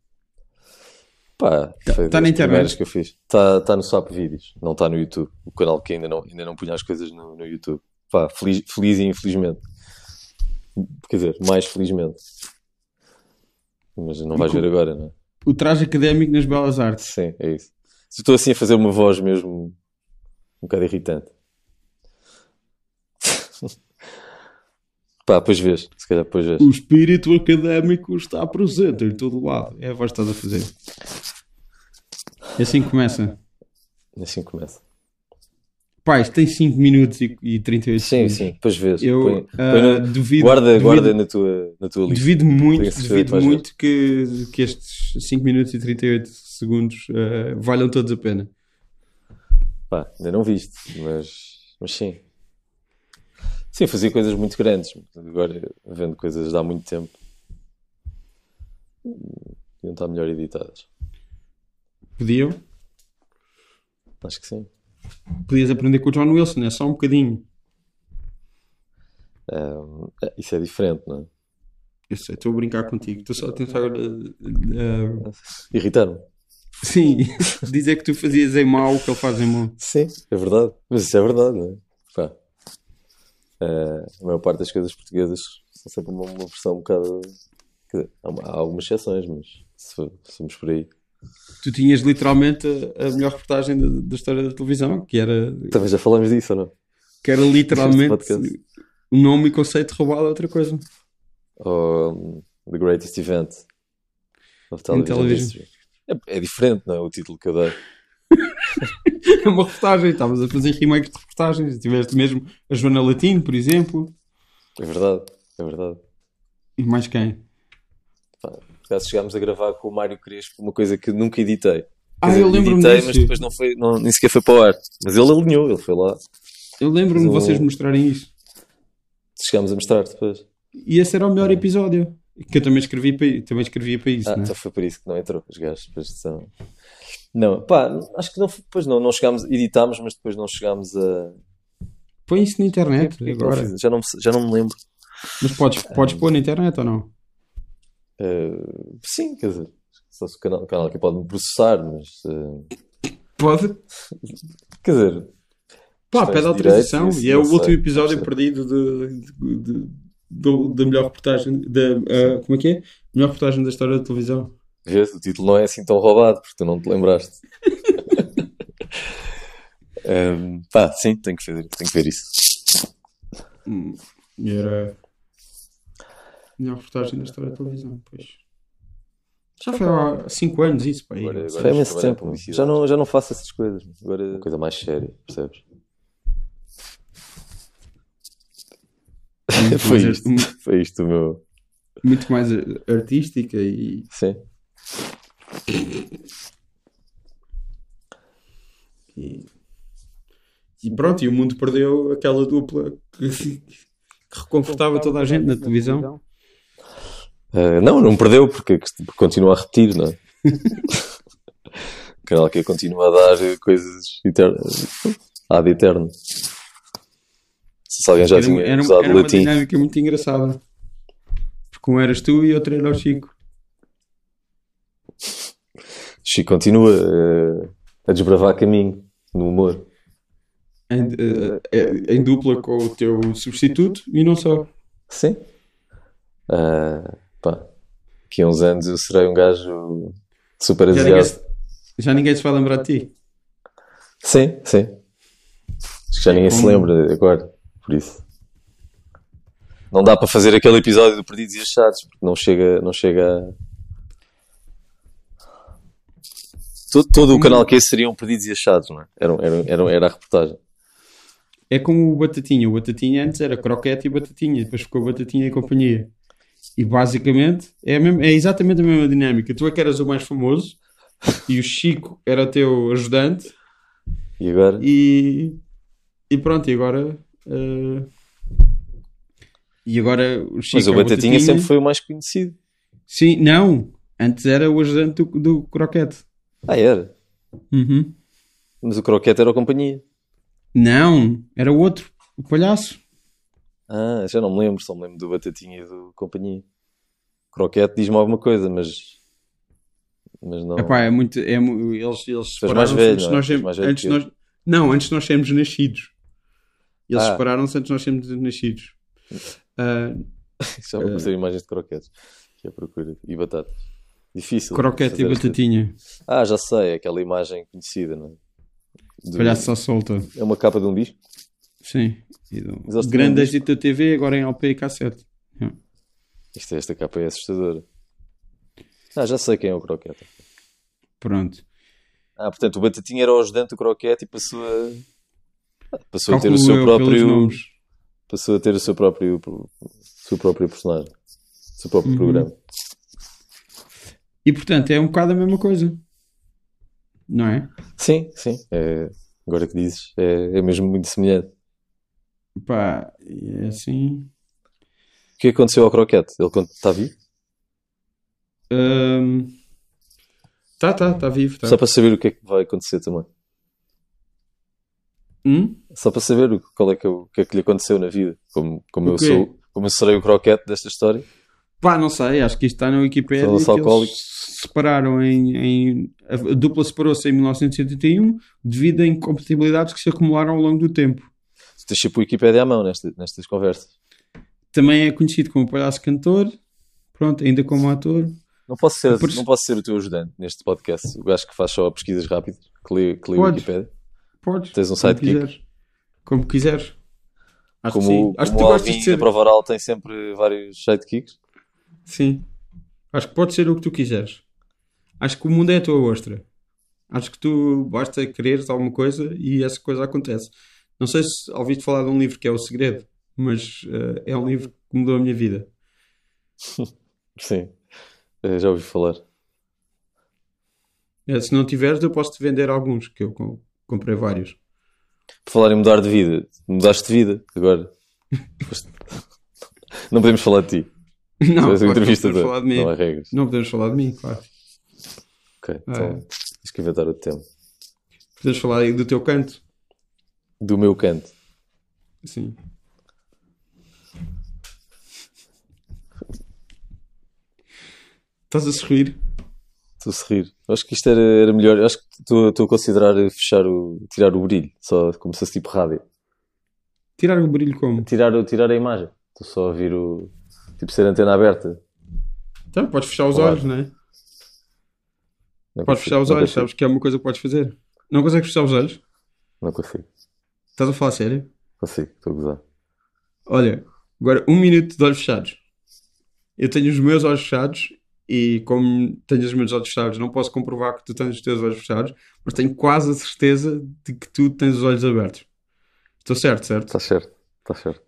Pá, foi tá na internet? que eu fiz. Está tá no Swap Vídeos, não está no YouTube. O canal que ainda não, ainda não punha as coisas no, no YouTube. Pá, feliz, feliz e infelizmente. Quer dizer, mais felizmente. Mas não vais ver agora, não é? O traje académico nas Belas Artes. Sim, é isso. Se estou assim a fazer uma voz mesmo um bocado irritante. (laughs) Pá, depois vês. Se calhar depois vês. O espírito académico está presente em todo lado. É a voz que estás a fazer. E assim começa. Assim começa. Pá, isto tem 5 minutos e, e 38 Sim, segundos. sim, depois vês. Eu Põe- ah, põe no- duvido, guarda, duvido, guarda na tua, na tua lista. duvido muito, duvido muito que, que estes 5 minutos e 38 segundos ah, valham todos a pena. Pá, ainda não viste, mas, mas sim. Sim, fazia coisas muito grandes. Agora, vendo coisas de há muito tempo, iam estar melhor editadas. Podiam? Acho que sim. Podias aprender com o John Wilson, é só um bocadinho. Ahm, é, isso é diferente, não é? Eu sei, estou a brincar contigo. Estou só a tentar. ah, ah, Irritar-me. sim, (laughs) dizer que tu fazias em mau o que ele faz em bom. Sim, é verdade. Mas isso é verdade, não é? Pá. Ah, a maior parte das coisas portuguesas são sempre uma, uma versão um bocado. Dizer, há, uma- há algumas exceções, mas se, se formos por aí. Tu tinhas literalmente a, a melhor reportagem da, da história da televisão, que era, Também já falamos disso, ou não? que era literalmente o nome e conceito roubado a outra coisa. Ou The Greatest Event of Television, television. History. É, é diferente, não é? O título que eu dei. (laughs) É uma reportagem, estavas a fazer remakes de reportagens. Tiveste mesmo a Joana Latino, por exemplo. É verdade, é verdade. E mais quem? Acaso chegámos a gravar com o Mário Crespo uma coisa que nunca editei. Ah, dizer, eu lembro-me editei, disso. mas depois não foi, não, nem sequer foi para o ar. Mas ele alinhou, ele foi lá. Eu lembro-me de o- vocês mostrarem isso. Chegámos a mostrar depois. E esse era o melhor episódio. Que eu também escrevi para, também escrevia para isso, Ah, né? então foi por isso que não entrou os gajos. Depois são... Não, pá, acho que não, foi- depois não, não chegámos, editámos, mas depois não chegámos a. Põe isso na internet não agora. Já não, me- já não me lembro. Mas podes, podes pôr na internet ou não? Uh, sim, quer dizer, só se o canal, o canal aqui pode me processar, mas. uh, Pode. quer dizer, Pá, pede de autorização. direitos, E é o sei. último episódio sei. perdido de, de- de- do- da melhor reportagem. Da, ah, como é que é? Melhor reportagem da história da televisão. vês, o título não é assim tão roubado, porque tu não te lembraste. Um, (laughs) pá, sim, tenho que, fazer, tenho que ver isso. Hum, era. Melhor reportagem da história da televisão. Pois. Já foi há 5 anos isso, pá. Agora, agora foi há imenso tempo. Já não, já não faço essas coisas. Agora é uma coisa mais séria, percebes? (laughs) Foi, isto, foi isto o meu. Muito mais artística e. Sim. E, e pronto, e o mundo perdeu aquela dupla que, que reconfortava toda a gente na televisão. Uh, não, não perdeu, porque, porque continua a repetir, não é? o (laughs) canal que continua a dar coisas eternas. Ad eterno. Se alguém já Era, tinha era, usado era uma latim. dinâmica muito engraçada. Porque um eras tu e outro era o Chico. Chico continua uh, a desbravar caminho no humor. Em, eh, eh, em dupla com o teu substituto e não só. Sim. Uh, pá, daqui a uns anos eu serei um gajo super Já ninguém, já ninguém se vai lembrar de ti. Sim, sim. Acho que já ninguém se lembra agora, por isso. Não dá para fazer aquele episódio do Perdidos e Achados, porque não chega, não chega a... Todo, todo o canal que esse seriam Perdidos e Achados, não é? Era, era, era, era a reportagem. É como o Batatinha. O Batatinha antes era Croquete e Batatinha. Depois ficou Batatinha e Companhia. E basicamente é, mesma- é exatamente a mesma dinâmica. Tu é que eras o mais famoso e o Chico era o teu ajudante E agora? e, e pronto, e agora. eh, e agora o Chico. Mas o é Batatinha sempre foi o mais conhecido. Sim, não. Antes era o ajudante do, do Croquete. Ah, era. Uhum. Mas o Croquete era a companhia. Não, era o outro, o palhaço. Ah, já não me lembro, só me lembro do Batatinha e do Companhia. Croquete diz-me alguma coisa, mas. Mas não. Epá, é muito. É, eles eles separaram-se velho, antes não é? nós antes nós- Não, antes nós sermos nascidos. Eles Ah. separaram-se antes de nós sermos nascidos. Ah, Já vou fazer imagens de croquetes. Que é a procura. E batatas. Difícil. croquete e esta- batatinha. Ah, já sei, aquela imagem conhecida, não é? Do- Palhaço só solta. É uma capa de um disco. Sim. E do- TV, agora em LP e cassete. Isto, esta capa é assustadora. Ah, já sei quem é o croquete. Pronto. Ah, portanto, o Batatinha era o ajudante do croquete e passou a. Passou a ter o seu próprio. Passou a ter o seu próprio. o seu próprio personagem. O seu próprio Uhum. programa. E portanto é um bocado a mesma coisa. Não é? Sim, sim. É, agora que dizes, é, é mesmo muito semelhante. Pá, é assim. O que aconteceu ao croquete? Ele está vivo? Ahm, Tá, tá, tá vivo. Tá. Só para saber o que é que vai acontecer também. Hum? Só para saber o, qual é que, é o que é que lhe aconteceu na vida. Como, como eu sou, como eu serei o croquete desta história. Pá, não sei, acho que isto está na que eles separaram em, em- A dupla separou-se em 1981 devido a incompatibilidades que se acumularam ao longo do tempo. Tens sempre o Wikipédia à mão nesta, nestas conversas. Também é conhecido como palhaço cantor, pronto, ainda como ator. Não posso, ser, Por- não posso ser o teu ajudante neste podcast. O gajo que faz só pesquisas rápidas, que lê, que lê o Podes. Wikipédia. Podes. Tens um como sidekick. quiseres. Como quiseres. Acho que Como, sim. Acho que tu gostas de ser. prova oral tem sempre vários sidekicks. Sim. Acho que pode ser o que tu quiseres. Acho que o mundo é a tua ostra. Acho que tu basta quereres alguma coisa e essa coisa acontece. Não sei se ouviste falar de um livro que é O Segredo, mas uh, é um livro que mudou a minha vida. (laughs) Sim, uh, já ouvi falar. Uh, se não tiveres, eu posso te vender alguns, que eu comprei vários. Por falar em mudar de vida, mudaste de vida agora. (laughs) (laughs) não podemos falar de ti. Não, claro, não podemos falar de mim. Não há regras. Não podemos falar de mim, claro. Ok, então é. tens que inventar o tema. Podemos falar aí do teu canto. Do meu canto. Sim. Estás a sorrir? Estou a sorrir. Acho que isto era, era melhor. Acho que estou, estou a considerar fechar o. tirar o brilho, só como se fosse tipo rádio. Tirar o brilho como? Tirar, tirar a imagem. Estou só a ouvir o. Tipo ser antena aberta. Então, podes fechar os olhos, não é? Não podes fechar os olhos, consigo. sabes que é uma coisa que podes fazer. Não consegues fechar os olhos? Não consigo. Estás a falar sério? Consigo, estou a gozar. Olha, agora um minuto de olhos fechados. Eu tenho os meus olhos fechados e como tenho os meus olhos fechados, não posso comprovar que tu tens os teus olhos fechados, mas tenho quase a certeza de que tu tens os olhos abertos. Estou certo, certo? Está certo, está certo.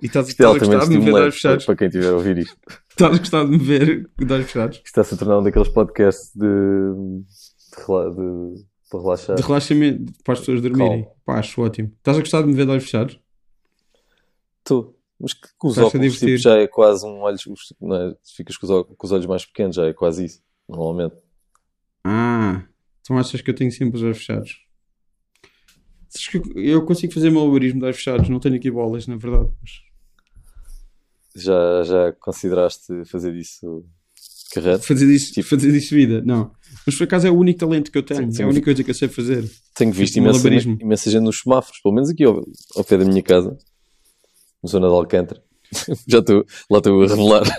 E estás, isto é estás a gostar de me ver de olhos fechados? Para quem estiver a ouvir isto. Estás a gostar de me ver de olhos fechados? Isto está-se a tornar um daqueles podcasts de, de, de, para relaxar. De relaxamento, para as pessoas dormirem. Pá, acho ótimo. Estás a gostar de me ver de olhos fechados? Estou. Mas que, com os óculos tipo, já é quase um olho. Não é? Ficas com os, com os olhos mais pequenos, já é quase isso, normalmente. Ah, então achas que eu tenho sempre os olhos fechados? Eu consigo fazer malabarismo de olhos fechados, não tenho aqui bolas, na verdade. Mas já, já consideraste fazer isso carreira? Fazer disso, tipo... fazer disso vida? Não. Mas por acaso é o único talento que eu tenho. Sim, é a única coisa que eu sei fazer. Tenho visto imensa, imensa gente nos semáforos, pelo menos aqui ao, ao pé da minha casa, na zona de Alcântara. (laughs) já estou, lá estou a revelar (laughs)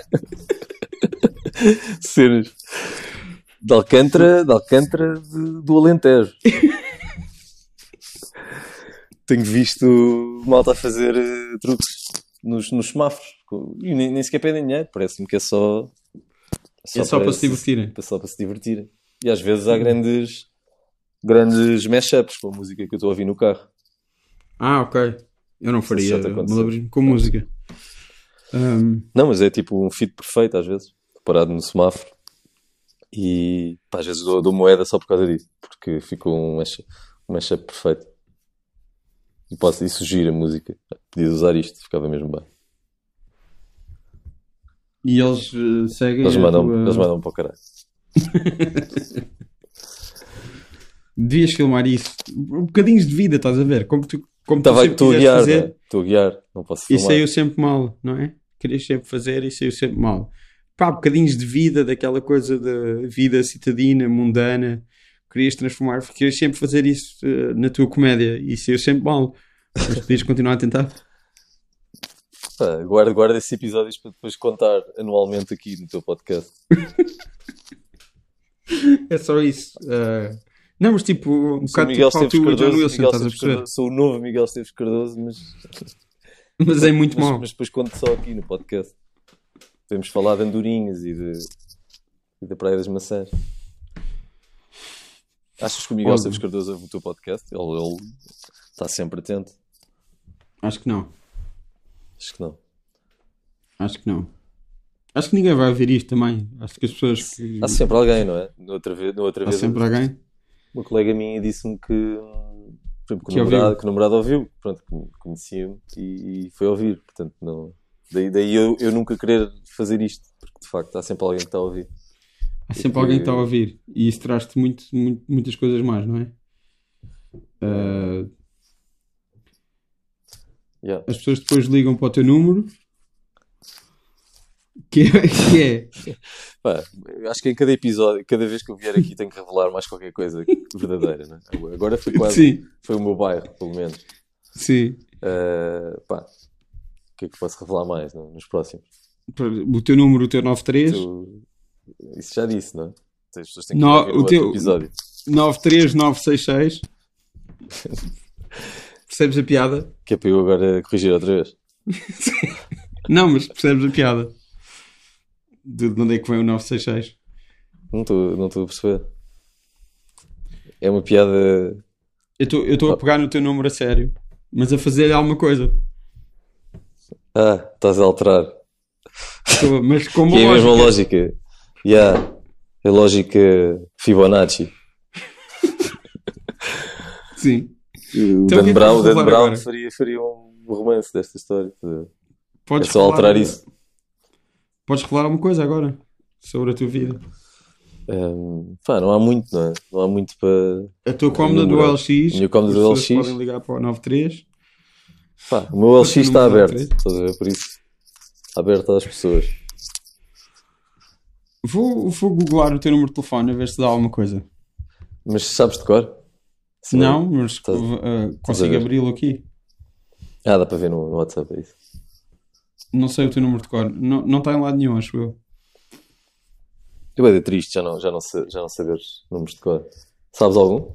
cenas. De Alcântara, de Alcântara de, do Alentejo. (laughs) Tenho visto malta a fazer uh, truques nos, nos semáforos. E nem, nem sequer pedem dinheiro, parece-me que é só. Só é só para se divertirem. É só para se divertirem. E às vezes há grandes, grandes mashups com a música que eu estou a ouvir no carro. Ah, ok. Eu não faria malabarismo com música. Um... Não, mas é tipo um fit perfeito às vezes. Parado no semáforo. E pá, às vezes dou, dou, moeda só por causa disso. Porque ficou um mashup, um mashup perfeito. E, posso, e sugiro a música. Podia usar isto, ficava mesmo bem. E eles uh, seguem. Eles mandam, tua... eles mandam para o caralho. (laughs) Devias filmar isso. Um bocadinhos de vida, estás a ver? Como tu, como tu sempre a guiar, fazer. Estou a guiar, não posso filmar. E saiu sempre mal, não é? Querias sempre fazer e saiu sempre mal. Pá, bocadinhos de vida, daquela coisa da vida citadina, mundana. Querias transformar, querias sempre fazer isso uh, na tua comédia e saiu sempre mal. Mas podias continuar a tentar. Guarda, guarda esses episódios para depois contar anualmente aqui no teu podcast. (laughs) (laughs) é só isso. Uh, não, mas tipo, um bocado tipo, Esteves Cardoso, Wilson, Miguel estás a perceber? Sou o novo Miguel Esteves Cardoso, mas. (laughs) mas é muito mas, mau. Mas depois conto só aqui no podcast. Podemos falar de andorinhas e, de, e da Praia das Maçãs. Achas que o Miguel Esteves Cardoso ouve o teu podcast? Ele, ele está sempre atento. Acho que não. Acho que não. Acho que não. Acho que ninguém vai ouvir isto também. Acho que as pessoas que... Há sempre alguém, não é? No outra vez, no outra Há vez sempre alguém. Uma colega minha disse-me que, por exemplo, que, que, o namorado, que o namorado ouviu, pronto, conhecia-me e, e, foi ouvir. Portanto, não. Daí, daí eu, eu nunca querer fazer isto, porque de facto há sempre alguém que está a ouvir. Há sempre alguém que está a ouvir e isso traz-te muito, muito, muitas coisas mais, não é? Uh, Yeah. As pessoas depois ligam para o teu número. Que é. Que é. Pá, acho que em cada episódio, cada vez que eu vier aqui, tenho que revelar mais qualquer coisa verdadeira. Né? Agora foi quase. Sim. Foi o meu bairro, pelo menos. Sim. Uh, pá, o que é que posso revelar mais né? nos próximos? O teu número, o teu 93. Tu... Isso já disse, não é? As pessoas têm que no, o teu episódio. 93966. (laughs) Percebes a piada? Que é para eu agora corrigir outra vez. (laughs) Não, mas percebes a piada. De, de onde é que vem o 966? Não estou não a perceber. É uma piada. Eu estou a pegar no teu número a sério, mas a fazer alguma coisa. Ah, estás a alterar. Estou- mas como (laughs) é a mesma lógica. Yeah. A lógica Fibonacci. (laughs) Sim. O Então, é Dan Brown, Dan Brown faria, faria um romance desta história. Podes É só alterar isso. Podes revelar alguma coisa agora sobre a tua vida. Um, pá, não há muito, não é? Não há muito para. A tua cómoda do. LX. A minha cómoda do LX. podem ligar para o 93. Pá, o meu LX está aberto. Estás a ver? Por isso. Aberto às pessoas. Vou, vou googlar o teu número de telefone a ver se dá alguma coisa. Mas sabes de cor? Sim. Não, mas Estás- uh, consigo abri-lo aqui. Ah, dá para ver no, no WhatsApp, é isso. Não sei o teu número de cor. Não, não está em lado nenhum, acho eu. Eu é de triste já não, já, não, já não saberes números de cor. Sabes algum?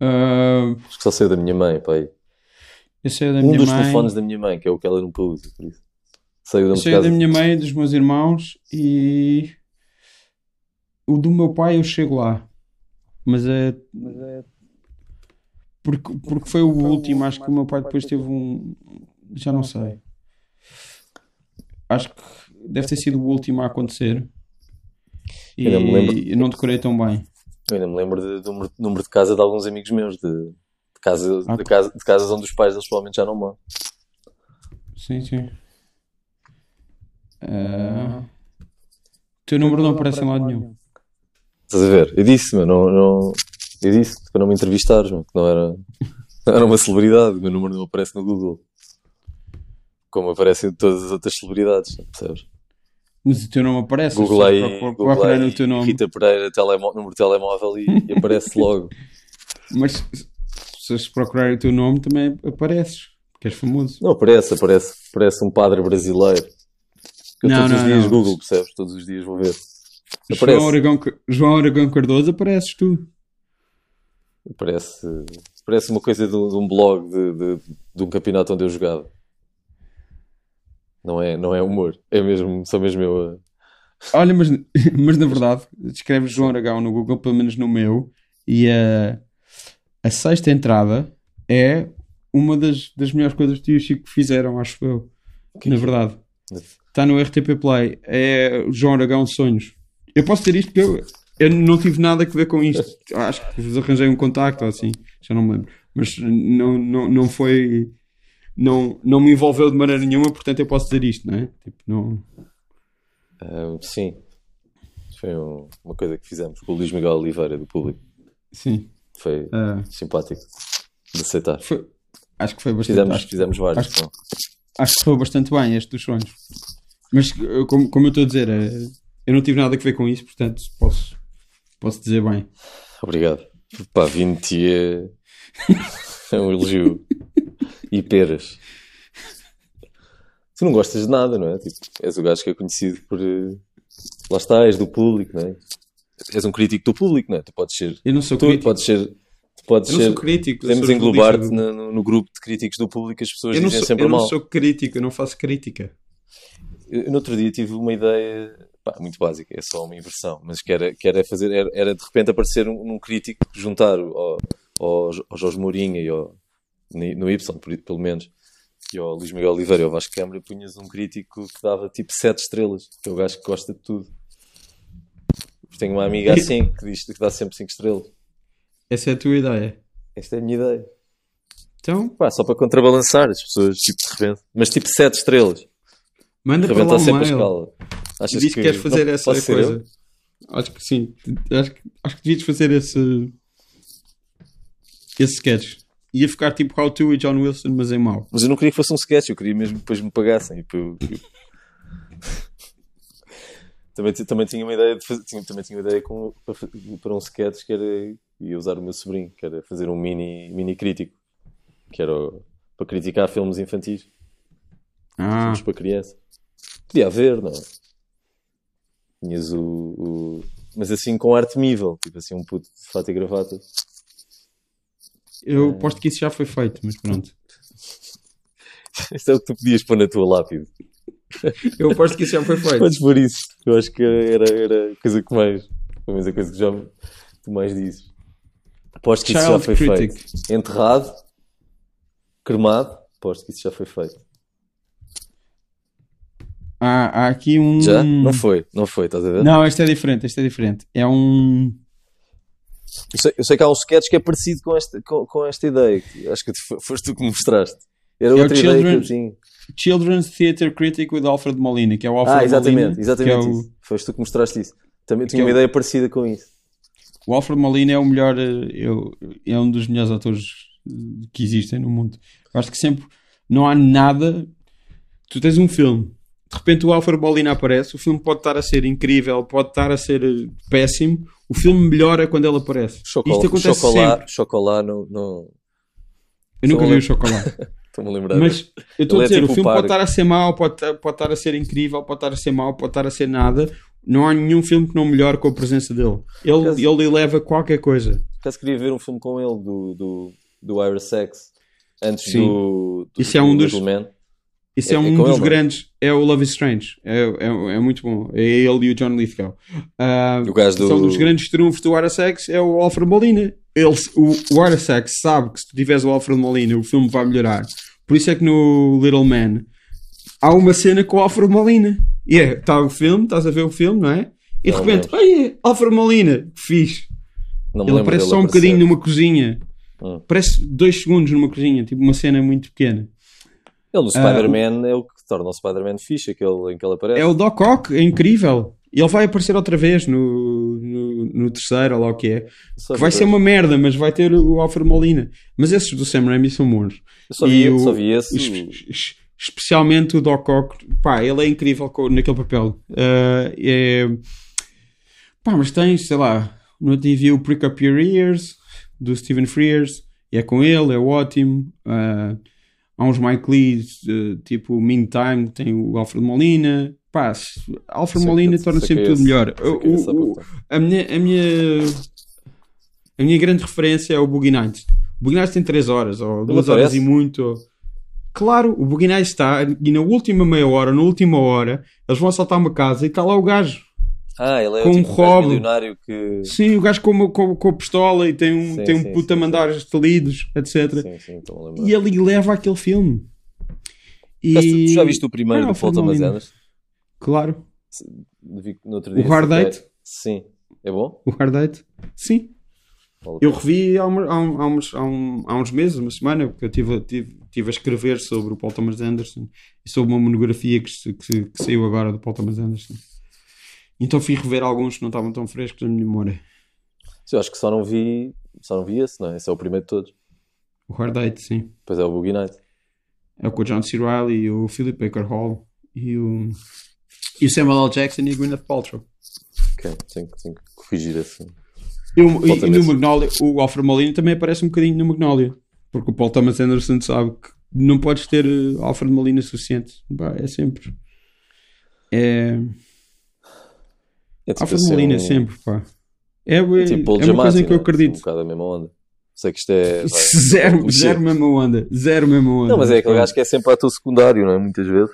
Uh, Acho que só sei da minha mãe, pai. eu sei o da Um minha dos mãe. telefones da minha mãe, que é o que ela nunca usa, por isso. Sei o da Eu sei da minha mãe, dos meus irmãos e o do meu pai eu chego lá. Mas é, mas é- porque, porque foi o último, acho que o meu pai depois teve um. Já não sei. Acho que deve ter sido o último a acontecer. E Ainda me lembro. eu não decorei tão bem. Eu ainda me lembro de- do número, número de casa de alguns amigos meus, de, de, casa, Ah. de, casa, de casas onde os pais deles provavelmente já não moram. Sim, sim. Ah, O teu número não aparece em lado nenhum. Estás a ver? Eu disse, meu, não, não, eu disse para não me entrevistares, meu, que não era, não (laughs) era uma celebridade, o meu número não aparece no Google. Como aparecem todas as outras celebridades, percebes? Mas o teu nome aparece. Google aí, procuram- Google aí no teu nome. Rita Pereira, número de telemóvel e, e (laughs) aparece logo. Mas se procurarem o teu nome também apareces, porque és famoso. Não aparece, aparece, aparece um padre brasileiro. Eu Não, todos os não, dias não. Google, percebes? Todos os dias vou ver. João Aparece, Aragão, João Aragão Cardoso apareces tu. aparece, aparece uma coisa de, um- de um blog de, de, de um campeonato onde eu jogava. Não é, não é humor, é mesmo, sou mesmo eu. a- Olha, mas, (laughs) mas na verdade, escreves João Aragão no Google, pelo menos no meu, e a, a sexta entrada é uma das, das melhores coisas que o Chico fizeram, acho eu. Na verdade. Está no RTP Play. É João Aragão Sonhos. Eu posso ter isto porque eu, eu não tive nada a ver com isto. Acho que vos arranjei um contacto ou assim, já não me lembro. Mas não, não, não foi. Não, não me envolveu de maneira nenhuma, portanto eu posso dizer isto, não é? Tipo, não. Ah, sim, foi um- uma coisa que fizemos com o Luís Miguel Oliveira, do público. Sim. Foi Ah, simpático de aceitar. foi, acho que foi bastante. Fizemos, acho, fizemos vários. acho- acho que foi bastante bem este dos sonhos. Mas eh, como, como eu estou a dizer, eh, eu não tive nada a ver com isso, portanto posso, posso dizer bem. Obrigado. Pá, 20 é... (laughs) é um elogio. E peras. Tu não gostas de nada, não é? Tipo, és o gajo que é conhecido por. eh, Lá está, és do público, não é? És um crítico do público, não é? Tu podes ser. Eu não sou Tu crítico. podes ser. Podes Eu não ser. sou crítico. Podemos englobar-te no, no- no grupo de críticos do público, as pessoas dizem sou, sempre eu não mal. sou crítico, eu não faço crítica. Eu, no outro dia tive uma ideia pá, muito básica, é só uma inversão, mas que era, que era fazer, era, era de repente aparecer um, um crítico, juntar ao, ao, ao Jorge Mourinho e ao, no Y, pelo menos, e ao Luís Miguel Oliveira e ao Vasco Câmara, punhas um crítico que dava tipo 7 estrelas, que é o gajo que gosta de tudo. Tenho uma amiga assim que diz que dá sempre 5 estrelas. Essa é a tua ideia. Esta é a minha ideia. Então, Pá, só para contrabalançar as pessoas, tipo, de repente. Mas tipo 7 estrelas. manda para lá um sempre a mail. escala. Achas Diz que queres fazer não essa coisa. Acho que sim. Acho que, acho que devias fazer esse. Esse sketch. Ia ficar tipo How to e John Wilson, mas em mau. Mas eu não queria que fosse um sketch, eu queria mesmo que depois me pagassem. eu- (laughs) também, também tinha uma ideia de fazer, tinha, também tinha uma ideia com, para, para um sketch que era ia usar o meu sobrinho, que era fazer um mini, mini crítico, que era o- para criticar filmes infantis, Ah, filmes para criança. Podia haver, não é? Tinhas o, o- Mas assim com arte nível, tipo assim, um puto de fato e gravata. Eu aposto que isso já foi feito, mas pronto. (laughs) Isto é o que tu podias pôr na tua lápide. (laughs) Eu aposto que isso já foi feito. Podes por isso. Eu acho que era, era a coisa que mais. Pelo menos a coisa que já tu mais dizes. Aposto que isso já Child foi critic. feito. Enterrado, cremado, aposto que isso já foi feito. Há, há aqui um. Já? Não foi, não foi, estás a ver? Não, este é diferente, este é diferente. É um. Eu, sei, eu sei que há um sketch que é parecido com esta, com, com esta ideia. Acho que fo- foste tu que me mostraste. Era o outra ideia que eu Children's- tinha. Children's Theatre Critic with Alfred Molina, que é o Alfred Ah, exatamente, Molina. exatamente é o- isso. Foste tu que mostraste isso. Também tinha é uma o- ideia parecida com isso. O Alfred Molina é o melhor, eu- é um dos melhores atores eh, que existem no mundo. Eu acho que sempre não há nada. Tu tens um filme, de repente o Alfred Molina aparece, o filme pode estar a ser incrível, pode estar a ser eh, péssimo, o filme melhora quando ele aparece. Isto acontece sempre. chocolate não, não... Eu nunca vi o chocolate. (laughs) Estou-me a lembrar. Mas eu estou a é dizer, tipo o filme par. pode estar a ser mau, pode, estar- pode estar a ser incrível, pode estar a ser mau, pode estar a ser nada. Não há nenhum filme que não melhore com a presença dele. Ele, Caso- ele eleva qualquer coisa. Por acaso queria ver um filme com ele do, do, do Ira Sex antes Sim. do, do. Isso é um do dos- Man. Isso é, É- é um com dos é? grandes. É o Love is Strange. É, é, é muito bom. É ele e o John Lithgow. Ah, O gajo do- São dos grandes trunfos do Arasex. É o Alfred Molina. Ele, o, o Arasex sabe que se tu tiveres o Alfred Molina, o filme vai melhorar. Por isso é que no Little Man há uma cena com o Alfred Molina. E é, está o filme, estás a ver o filme, não é? E de Não, repente, mas- ai, Alfred Molina, que me Ele aparece só um aparecer. bocadinho numa cozinha. Hum. Parece dois segundos numa cozinha, tipo uma cena muito pequena. Ele no Spider-Man é o que torna o Spider-Man fixe, aquele em que ele aparece. É o Doc Ock, é incrível. Ele vai aparecer outra vez no, no, no terceiro, ou lá o que é. Que vai ser uma merda, mas vai ter o Alfred Molina. Mas esses do Sam Raimi são bons. Eu só vi, E o- só vi esse. Es- es- Especialmente o Doc Ock, pá, ele é incrível naquele papel. Ah, é... Pá, mas tens, sei lá, no vi o Prick Up Your Ears, do Stephen Frears, e é com ele, é ótimo. Ah, há uns Mike Lees, eh, tipo Meantime, tem o Alfred Molina. Pá, Alfred Sei Molina que- torna sempre tudo esse. melhor. O- esse o- a minha, a minha a minha grande referência é o Boogie Nights. O Boogie Nights tem 3 horas, ou 2 horas e muito. ou- Claro, o Boogie Nights está, e na última meia hora, na última hora, eles vão assaltar uma casa e está lá o gajo. Ah, ele é Com o um tipo um milionário que. Sim, o gajo com, com, com a pistola e tem um, Sim, tem um sim, puta sim, mandar estalidos, etc. Sim, sim, estou a lembrar. E ele leva aquele filme. E... Tu já viste o primeiro Ah, do Paul Thomas. Anderson? Claro. Vi no outro O dia. Hard sei que Date? Sim. É bom? O Hard Date? Sim. Eu revi há, uma- há um- há uns, há, um- há uns meses, uma semana, porque eu estive tive, tive a escrever sobre o Paul Thomas Anderson e sobre uma monografia que, que, que saiu agora do Paul Thomas Anderson. Então fui rever alguns que não estavam tão frescos na minha memória. Sim, eu acho que só não vi. Só não vi esse, não é? Esse é o primeiro de todos. O Hard Date, sim. Depois é o Boogie Night. É com o John C. Reilly e o Philip Baker Hall e o, e o Samuel L. Jackson e o Gwyneth Paltrow. Ok, tenho, que- tenho que corrigir esse. E, o- e- e no. Magnolia, o Alfred Molina também aparece um bocadinho no Magnolia. Porque o Paul Thomas Anderson sabe que não podes ter eh, Alfred Molina suficiente. Pá, é sempre. É. É tipo Alfred assim, Molina, um- sempre, pá. É, é, Tipo é uma coisa em que eu não é? Um acredito. bocado a mesma onda. Sei que isto é. vai- (laughs) Zero, clichê. zero mesma onda. Zero mesma onda. Não, mas é aquele gajo que é sempre ator secundário, não é? Muitas vezes.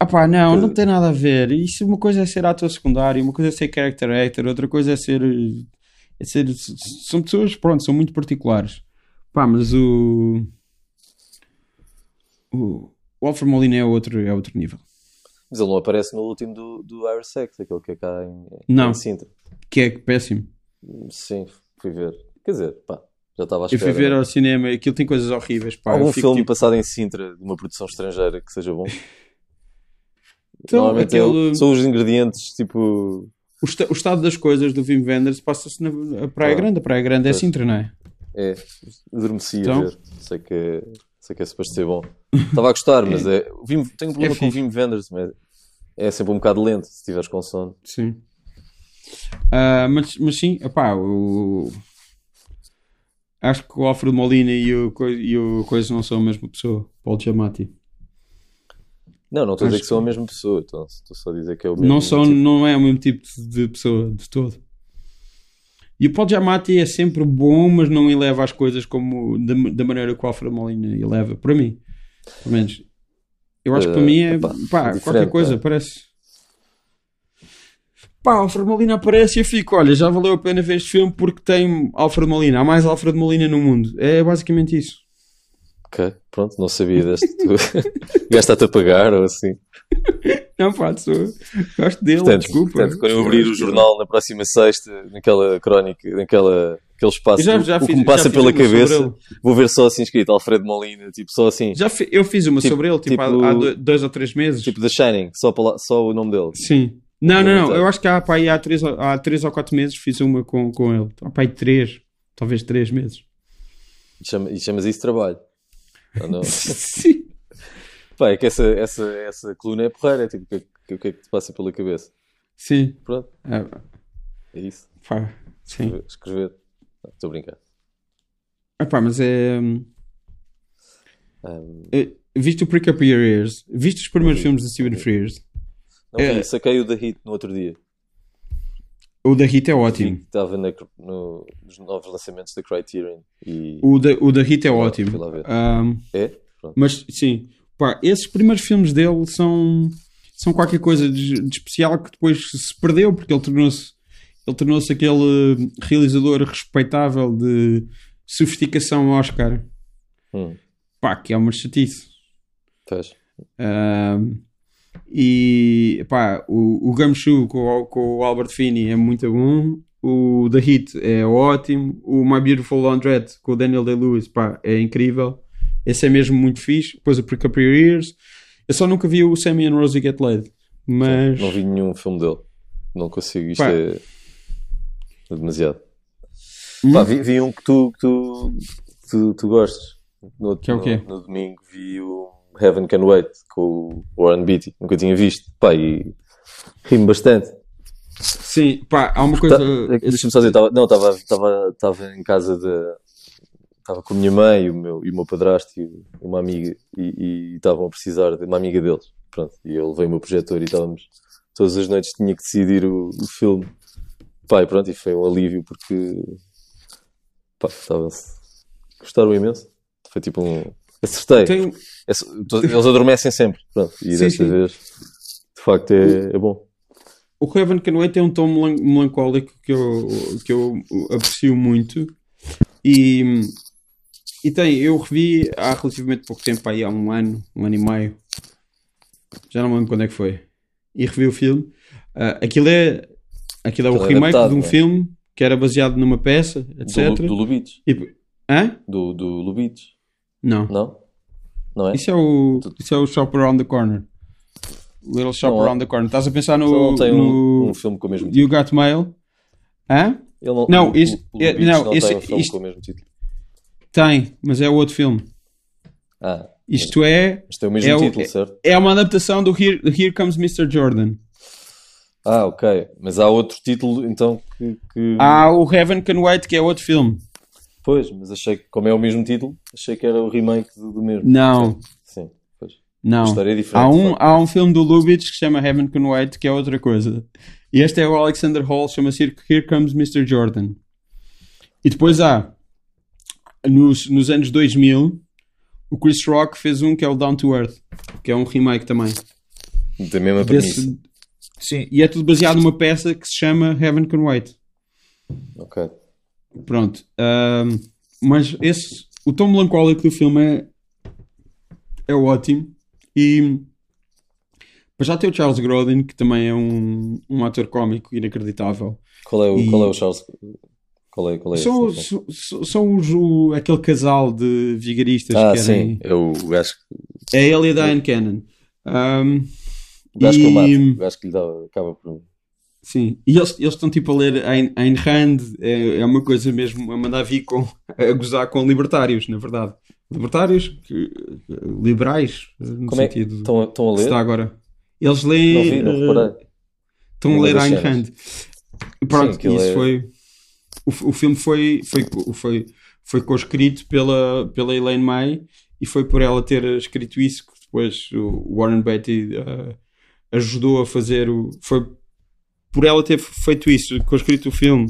Ah pá, não, não tem nada a ver. Isso uma coisa é ser ator secundário, uma coisa é ser character actor, outra coisa é ser. É ser são pessoas, pronto, são muito particulares. Pá, mas o. O, o Alfred Molina é outro, é outro nível. Mas ele não aparece no último do, do Irish Sex, aquele que é cá em, Não. em Sintra. Que é péssimo. Sim, fui ver. Quer dizer, pá, já estava à Eu espera. fui ver não é? ao cinema, aquilo tem coisas horríveis. Pá, Algum eu filme tipo, passado em Sintra, de uma produção estrangeira, que seja bom. (laughs) Então, Normalmente é aquele- são os ingredientes, tipo... o, esta- o estado das coisas do Wim Wenders passa-se na a Praia Ah, Grande. A Praia Grande é pois. Sintra, não é? É, adormeci Então? a ver. Sei que, é- sei que é suposto ser bom. Estava a gostar, mas é... o Wim- tenho um problema É com o fixe. Wim Wenders, mas é sempre um bocado lento, se estiveres com sono. Sim. Ah, mas, mas sim, epá, o... acho que o Alfredo Molina e o, e o Coisa não são a mesma pessoa. Paul Giamatti. Não, não estou a dizer Acho que são a mesma pessoa, estou estou só a dizer que é o mesmo Não, são, tipo. não é o mesmo tipo de pessoa de todo. E o Paul Giamatti é sempre bom, mas não eleva as coisas como da, da maneira que o Alfredo Molina eleva. Para mim, pelo menos. Eu acho que para Eh, mim é epá, pá, diferente, qualquer coisa, pá. parece. Pá, Alfred Molina aparece e eu fico, olha, já valeu a pena ver este filme porque tem Alfred Molina. Há mais Alfred Molina no mundo. É basicamente isso. Ok, pronto, não sabia deste. Tu (laughs) gastaste a pagar ou assim. Não, pá, sou... gosto dele, Portanto, desculpa. portanto, quando eu abrir o jornal na próxima sexta, naquela crónica, naquela, aquele espaço, já, já o que fiz, me passa já fiz pela cabeça, vou ver só assim escrito Alfredo Molina, tipo só assim, Já fi- eu fiz uma Tipo- sobre ele, tipo, há- tipo- há, do- dois ou três meses. tipo The Shining, só, para lá- só o nome dele. Sim. Não, não, não. Eu acho que há, pá, aí há, três, ou- há três ou quatro meses fiz uma com, com ele. Há pá, aí três, talvez três meses. E, chama, e chamas isso trabalho. Não? (laughs) Sim. Pá, é que essa, essa, essa coluna é porreira, é tipo, o que, é que- o que é que te passa pela cabeça? Sim. Pronto, Ah, é isso. pá, sim. Escrever. escrever. Não, Estou a brincar. Ah, pá, mas é. hum, Ahm, é, Viste o Prick Up Your Ears? Viste os primeiros filmes de Steven. Frears? não É. saquei o da Hit no outro dia. O da Hit é ótimo. que Estava na- no- nos novos lançamentos da Criterion e O da, o da Hit é ótimo. Ahm, é? Pronto. mas sim, pá, esses primeiros filmes dele são, são qualquer coisa de, de especial que depois se perdeu porque ele tornou-se ele tornou-se aquele realizador respeitável de sofisticação Oscar. Hum, Pá, que é uma chatice. fez. Ahm, e pá, o, o Gumshoe com, o- com o Albert Finney é muito bom. O The Hit é ótimo. O My Beautiful Laundrette com o Daniel Day-Lewis pá, é incrível. Esse é mesmo muito fixe. Depois o Your Ears. Eu só nunca vi o Sammy and Rosie Get Laid. Mas Não vi nenhum filme dele. Não consigo, isto Pá. é, demasiado. Hum? Pá, vi, vi um que tu, que tu, que tu, tu gostes. No, Que é o quê? No, no domingo vi o Heaven Can Wait com o Warren Beatty. Nunca tinha visto. Pá, e ri-me bastante. sim, pá, há uma coisa. Tá- é Deixa-me só dizer, tava, não, estava em casa de. Estava com a minha mãe e o meu, e o meu padrasto e uma amiga e e estavam a precisar de uma amiga deles. Pronto, e eu levei o meu projetor e estávamos todas as noites tinha que decidir o, o filme. Pá, e pronto, e foi um alívio porque pá, estavam-se. Gostaram imenso. Foi tipo um. Acertei. Tem, Eles adormecem sempre. Pronto, e Sim, desta sim. vez de facto é, é bom. o Heaven Can Wait tem um tom melan- melancólico que eu, que eu aprecio muito e, e tem, eu revi há relativamente pouco tempo, aí há um ano, um ano e meio, já não me lembro quando é que foi, e revi o filme. Ah, aquilo é, aquilo é o é remake adaptado, de um é? filme que era baseado numa peça, Do, etc. do Lubitsch. E- hã? Do, do Lubitsch. Não. Não? Não é? Isso é o, isso é o Shop Around the Corner. Little Shop Não é. Around the Corner. Estás a pensar no, Só não tem um, no um filme com o mesmo título. You Got Mail? Hã? Ele não, Não, o- isso- o é- Lubitsch não, não isso- tem um filme isto- com o mesmo título. Tem, mas é outro filme. Ah, Isto é, mas tem o mesmo é o- título, é- certo? é uma adaptação do Here, Here Comes Mr. Jordan. Ah, ok. Mas há outro título, então, que... que- Há o Heaven Can Wait, que é outro filme. Pois, mas achei que, como é o mesmo título, achei que era o remake do, do mesmo. Não, Sim, pois. não. A história é diferente. Há um, há um filme do Lubitsch que se chama Heaven Can Wait, que é outra coisa. E este é o Alexander Hall, chama-se Here Comes Mr. Jordan. E depois há, nos, nos anos 2000, o Chris Rock fez um que é o Down to Earth, que é um remake também. Da mesma premissa. Desse, sim, e é tudo baseado numa peça que se chama Heaven Can Wait. Ok. Pronto. mas esse, o tom melancólico do filme é, é ótimo. E mas já tem o Charles Grodin, que também é um, um ator cómico inacreditável. Qual é o, E- qual é o Charles... Qual é, qual é São, esse? são, são- são os, o- aquele casal de vigaristas Ah, que querem. sim. É o gajo, É ele e a Diane Cannon. Ahm, o gajo que eu mato. E- O gajo que lhe dá, acaba por... Sim, e eles, eles estão tipo a ler Ayn, Ayn Rand, é, é uma coisa mesmo a mandar vir com, (laughs) a gozar com libertários, na verdade. Libertários, que- liberais, no Como é que sentido estão, a- estão a ler? dá agora. Eles Não leem, vi, não eh, reparei. estão a ler Ayn. Rand. Pronto, Sim, isso é- foi. O, o filme foi, foi, foi, foi co-escrito pela, pela Elaine May e foi por ela ter escrito isso que depois o Warren Beatty eh, ajudou a fazer o. Foi por ela ter feito isso, co-escrito o filme,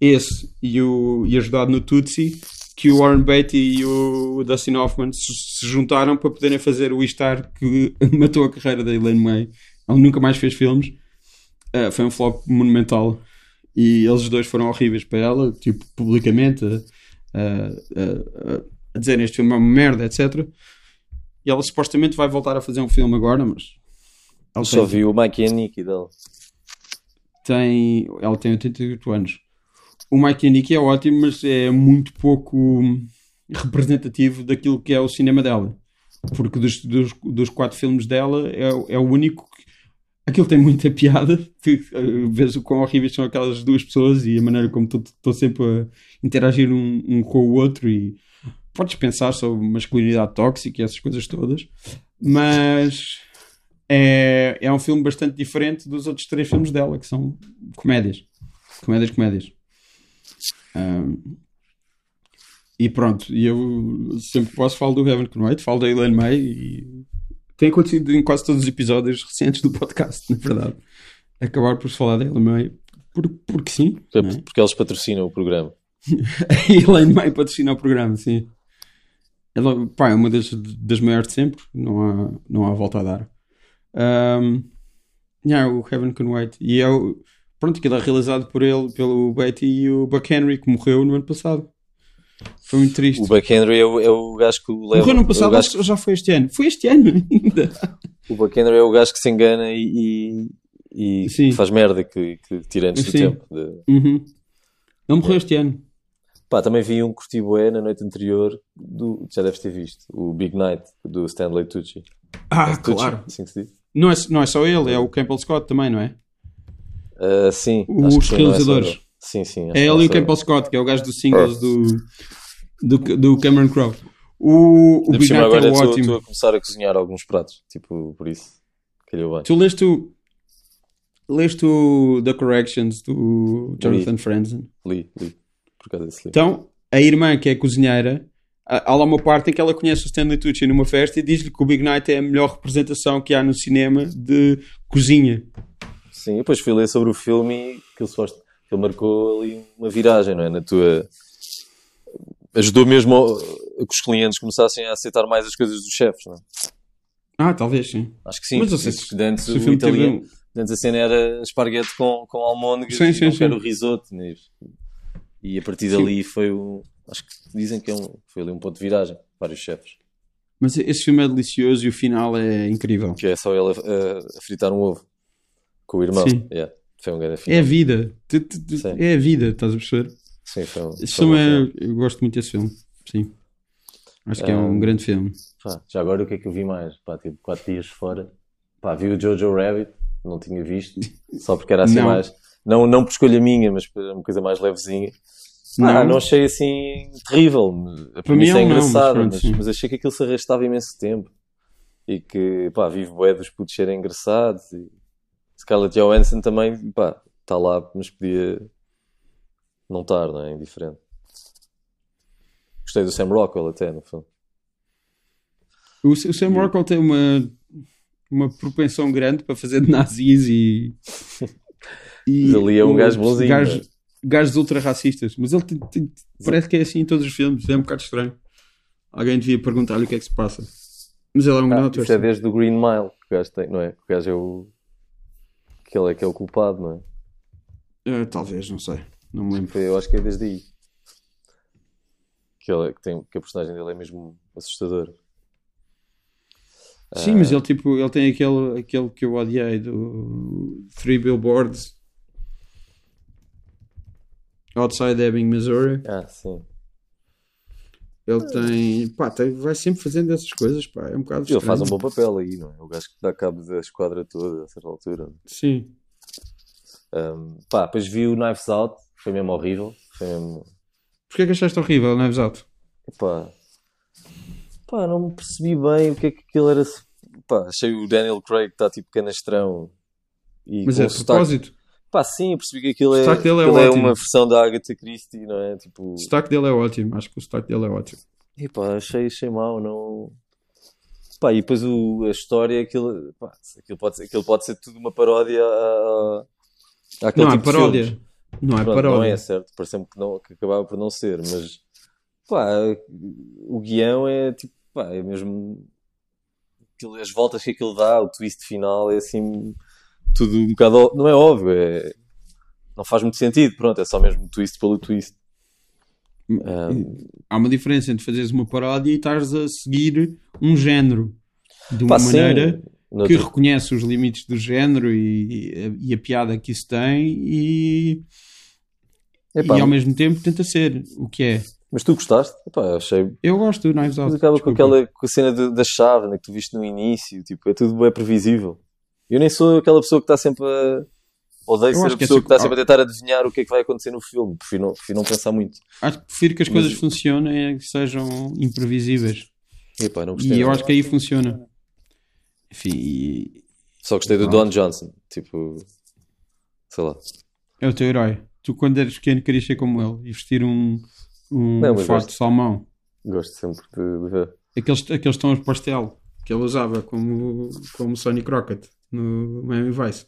esse e, o, e ajudado no Tutsi, que o Warren Beatty e o Dustin Hoffman se juntaram para poderem fazer o Star que (laughs) matou a carreira da Elaine May. Ele nunca mais fez filmes. Uh, foi um flop monumental. E eles dois foram horríveis para ela, tipo, publicamente, a, dizerem este filme é uma merda, etc. E ela supostamente vai voltar a fazer um filme agora, mas. Ela Só vi o Mike e a Nicky dela. Tem, ela tem 88 anos. O Mike a Nicky é ótimo, mas é muito pouco representativo daquilo que é o cinema dela. Porque dos, dos, dos quatro filmes dela é, é o único que. Aquilo tem muita piada. Tu, vês o quão horríveis são aquelas duas pessoas e a maneira como estou sempre a interagir um, um com o outro e podes pensar sobre masculinidade tóxica e essas coisas todas, mas é, é um filme bastante diferente dos outros três filmes dela, que são comédias. Comédias, comédias. Um, e pronto, e eu sempre posso falar do Heaven Can Wait, falo da Elaine May e tem acontecido em quase todos os episódios recentes do podcast, (laughs) na verdade. Acabar por falar da Elaine May por, porque sim. Porque, é? porque eles patrocinam o programa. (laughs) a Elaine May patrocina o programa, sim. Ela pá, é uma das, das maiores de sempre, não há, não há volta a dar. Um, yeah, o Heaven Can Wait. E é o, pronto, aquilo é realizado por ele, pelo Betty e o Buck Henry, que morreu no ano passado. Foi muito triste. O Buck Henry é o, é o gajo que leva. Morreu no ano passado, gajo... que... já foi este ano. Foi este ano ainda. O Buck Henry é o gajo que se engana e, e, e faz merda, que, que tira antes Sim. do tempo. De... Uhum. Ele morreu é. este ano. Pá, também vi um Curtiboé na noite anterior, do, já deves ter visto, o Big Night, do Stanley Tucci. Ah, é Tucci, claro. Assim se diz? Não é, não é só ele, é o Campbell Scott também, não é? Uh, sim. Os realizadores. É sim, sim. É ele e o Campbell Scott, que é o gajo dos singles do, do, do Cameron Crowe. O, o Big Night é ótimo. Estou a começar a cozinhar alguns pratos, tipo, por isso. Calhou bem. Tu leste o, leste o The Corrections do Jonathan Franzen? Li, li por causa desse livro. Então, a irmã, que é cozinheira, há lá uma parte em que ela conhece o Stanley Tucci numa festa e diz-lhe que o Big Night é a melhor representação que há no cinema de cozinha. Sim, depois fui ler sobre o filme e que ele, marcou ali uma viragem, não é? Na tua. Ajudou mesmo a que os clientes começassem a aceitar mais as coisas dos chefes, não é? Ah, talvez sim. Acho que sim. Mas eu sei se, antes o, o italiano. Teve... Antes a cena era esparguete com, com almôndegas sim, sim, sim. era o risoto. Né? E a partir dali Sim. foi um. Acho que dizem que é um, foi ali um ponto de viragem. Vários chefes. Mas esse filme é delicioso e o final é incrível. Que é só ele a, a fritar um ovo com o irmão. Sim. Yeah. Foi um grande final. É a vida. É a vida, estás a perceber? Sim, foi um, esse filme é, Eu gosto muito desse filme. Sim. Acho que é um, um grande filme. Pá, já agora o que é que eu vi mais? Pá, tipo, 4 dias fora. Pá, vi o Jojo Rabbit, não tinha visto, só porque era assim não. mais. Não, não por escolha minha, mas por uma coisa mais levezinha. Não, ah, não achei assim terrível. A premissa é engraçada, não, mas, mas, mas, achei que aquilo se arrastava imenso tempo. E que, pá, vive bué dos putos serem engraçados. E Scarlett Johansson também, pá, está lá, mas podia não estar, não é? Indiferente. Gostei do Sam Rockwell até, no fundo. O, o Sam Rockwell tem uma, uma propensão grande para fazer de nazis e. (laughs) e mas ali é um gajo bonzinho. Gajo, é? Gajos ultra racistas, mas ele parece que é assim em todos os filmes, é um bocado estranho. Alguém devia perguntar-lhe o que é que se passa. Mas ele é um ah, grande ator. Isso é desde o Green Mile que o gajo tem, não é? O gajo é o. que ele é que é o culpado, não é? Uh, talvez, não sei. Não me lembro. Eu acho que é desde aí. Que, ele, é, que, tem, que a personagem dele é mesmo assustadora. Sim, mas ele, tipo, ele tem aquele, aquele que eu odiei do Three Billboards Outside Ebbing, Missouri. Ah, sim. Ele tem. Pá, tem, vai sempre fazendo essas coisas, pá. É um bocado. Ele faz um bom papel aí, não é? O gajo que dá cabo da esquadra toda a certa altura. Sim. Um, pá, depois vi o Knives Out, foi mesmo horrível. Foi mesmo... Porquê que achaste horrível o Knives Out? Pá, pá, não me percebi bem o que é que aquilo era. Pá, achei o Daniel Craig que está tipo canastrão. E Mas é de propósito? Pá, sim, eu percebi que aquilo, é, aquilo é, é, uma versão da Agatha Christie, não é? Tipo... O destaque dele é ótimo, acho que o destaque dele é ótimo. E pá, achei, achei mal, não. Pá, e depois o, a história, aquilo, pá, aquilo, pode ser, aquilo pode ser tudo uma paródia a, àquele não, tipo é paródia. Não é Pronto, paródia. Não é certo, parece-me que, não, que acabava por não ser, mas Pá, o guião é tipo, pá, é mesmo. aquilo- As voltas que aquilo dá, o twist final é assim. Tudo um bocado. Não é óbvio, é. Não faz muito sentido, pronto, é só mesmo twist pelo twist. Ah, Há uma diferença entre fazeres uma paródia e estares a seguir um género de uma pá, sim, maneira no que reconhece os limites do género e, e a piada que isso tem e, Epá, e ao mesmo tempo tenta ser o que é. Mas tu gostaste? Epá, eu achei. Eu gosto do Knives Mas Out. acaba com aquela com a cena de- da chave né, que tu viste no início, tipo, é tudo bem previsível. Eu nem sou aquela pessoa que está sempre a. Odeio Eu ser a que é pessoa que está sempre a tentar adivinhar o que é que vai acontecer no filme. Prefiro não, prefiro não pensar muito. Acho que prefiro que as Mas- coisas funcionem e que sejam imprevisíveis. Epá. E eu acho que aí funciona. Enfim, e Só gostei do. Don Johnson. Tipo. Sei lá. é o teu herói. Tu, quando eras pequeno, querias ser como ele e vestir um, um Não, mas fato de salmão. Gosto sempre de, de ver. Aqueles, aqueles tons de pastel que ele usava como, como Sonny Crockett no Miami Vice.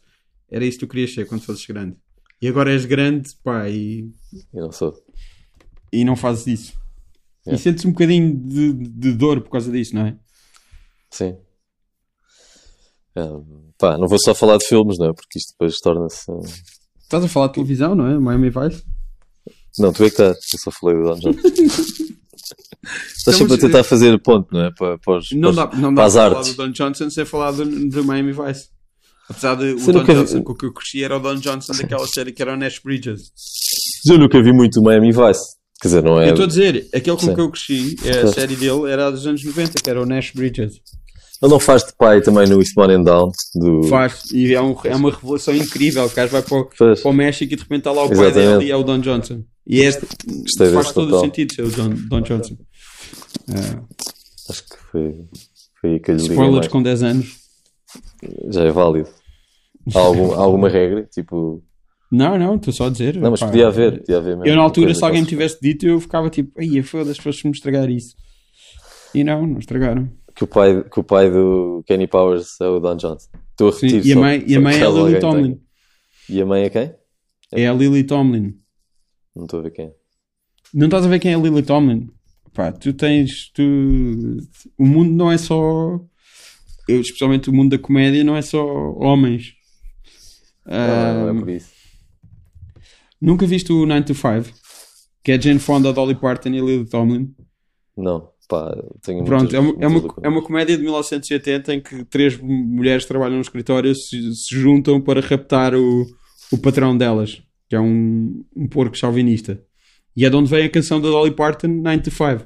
Era isso que tu querias ser quando fosses grande. E agora és grande, pá, e, E não sou. e não fazes isso. E sentes um bocadinho de, de dor por causa disso, não é? Sim. Ah, pá, não vou só falar de filmes, não é? Porque isto depois torna-se. ah, Estás a falar de televisão, não é? Miami Vice? Não, tu é que estás. Eu só falei do Don Johnson. (laughs) Estás sempre a tentar fazer ponto, não é? Para, para os, Não dá, não para dá as para falar artes. do Don Johnson sem falar do, do Miami Vice. Apesar de o Don vi- Johnson com o que eu cresci era o Don Johnson daquela série que era o Nash Bridges. Mas eu nunca vi muito o Miami Vice. Quer dizer, não é. Eu estou a dizer, aquele com Sim. que eu cresci, é a série dele era dos anos 90, que era o Nash Bridges. Ele não faz de pai também no Eastbound and Down. Do... Faz, e é, um- é uma revelação incrível. O gajo vai para o, para o México e de repente está lá o pai Exatamente. dele e é o Don Johnson. E este Gostei faz todo o total. sentido ser o Don, Don Johnson. É, Acho que foi, foi liguei spoilers com 10 anos. Já é válido. Há, algum- há alguma regra? Tipo. Não, não, estou só a dizer. Não, mas pá, podia haver. Podia haver mesmo Eu na altura, se alguém me tivesse dito, eu ficava tipo, ai, foda-se, foste-me estragar isso. E não, não estragaram. que o pai, que o pai do Kenny Powers é o Don Johnson. Estou a Sim, repetir e a só- mãe, e só a mãe é a Lily Tomlin. tenha. E a mãe é quem? É a Lily Tomlin. Não estou a ver quem é. Não estás a ver quem é a Lily Tomlin? Pá, tu tens. Tu... O mundo não é só. Eu, especialmente o mundo da comédia, não é só homens. Ah, é por isso. nunca viste o 9 to 5? Que é Jane Fonda, Dolly Parton e Lily Tomlin. Não, pá, tenho Pronto, muitas- é uma, é, uma, é uma comédia de 1980 em que três mulheres trabalham no escritório se, se juntam para raptar o, o patrão delas, que é um, um porco chauvinista. E é de onde vem a canção da Dolly Parton, 9 to 5.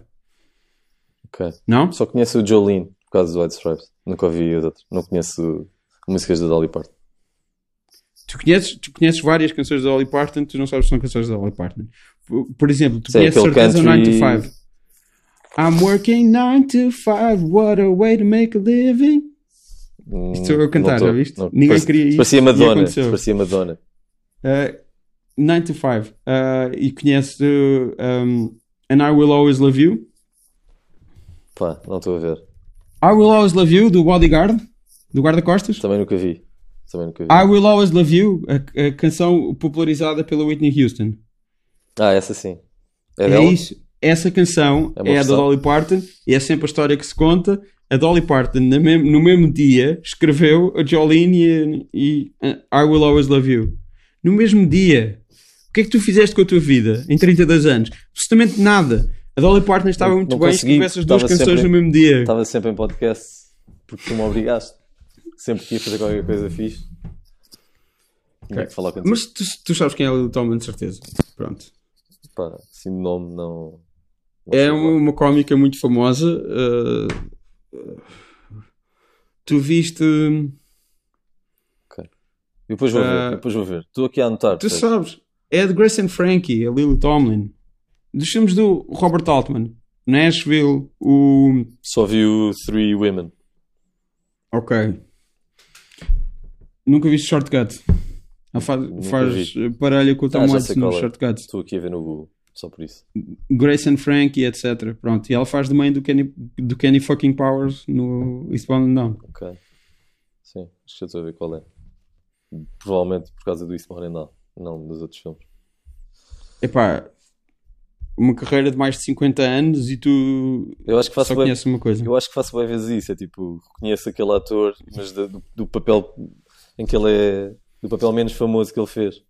Ok. Não? Só conheço o Jolene por causa do White Stripes. Nunca ouvi os outros. Não conheço músicas da Dolly Parton. Tu conheces, tu conheces várias canções da Dolly Parton, tu não sabes se são canções da Dolly Parton. Por, por exemplo, tu Sim, conheces certeza o 9 to country- 5. I'm working 9 to 5, what a way to make a living. Hum, Estou eu a cantar, já viste? Não. Ninguém Parecia- queria isso Parecia Madonna. Parecia Madonna. Uh, 9 to 5. Uh, e conheces uh, um, And I Will Always Love You. Pá, não estou a ver. I Will Always Love You, do Bodyguard, do guarda-costas. Também nunca vi. Também nunca vi. I Will Always Love You, a, a canção popularizada pela Whitney Houston. Ah, essa sim. É, É, isso. Essa canção É é, a da. Dolly Parton e é sempre a história que se conta. A Dolly Parton, no mesmo, no mesmo dia, escreveu a Jolene e, e I Will Always Love You. No mesmo dia. O que é que tu fizeste com a tua vida em 32 anos? Absolutamente nada. A Dolly Parton estava muito não bem se consegui, tivesse as duas canções no mesmo dia. Estava sempre em podcast porque tu me obrigaste. Sempre que ia fazer qualquer coisa fixe. Tinha que falar contigo. Mas tu, tu sabes quem é a Lily Tomlin, de certeza. Pronto. Pá, assim de nome não. não É uma, uma cómica muito famosa. uh, uh, tu viste. E depois vou Ah, ver. Depois vou ver. Estou aqui a anotar. Tu sabes, é de Grace and Frankie, a Lily Tomlin. Dos filmes do Robert Altman. Nashville, o. Só vi o Three Women. Ok. Nunca viste Shortcut? Ela faz, faz parelha com o Tom Ah, sei no é. Shortcut. Estou aqui a ver no Google. Só por isso. Grace and Frankie, etc. Pronto. E ela faz de mãe do Kenny, do Kenny fucking Powers no Eastbound and Down. Ok. Sim, acho que estou a ver qual é. Provavelmente por causa do Eastbound and Down. Não dos outros filmes. Epá, uma carreira de mais de 50 anos e tu Eu acho que faço só bem, conheces uma coisa. eu acho que faço bem vezes isso. É tipo, reconheço aquele ator, mas do, do papel em que ele é. do papel menos famoso que ele fez.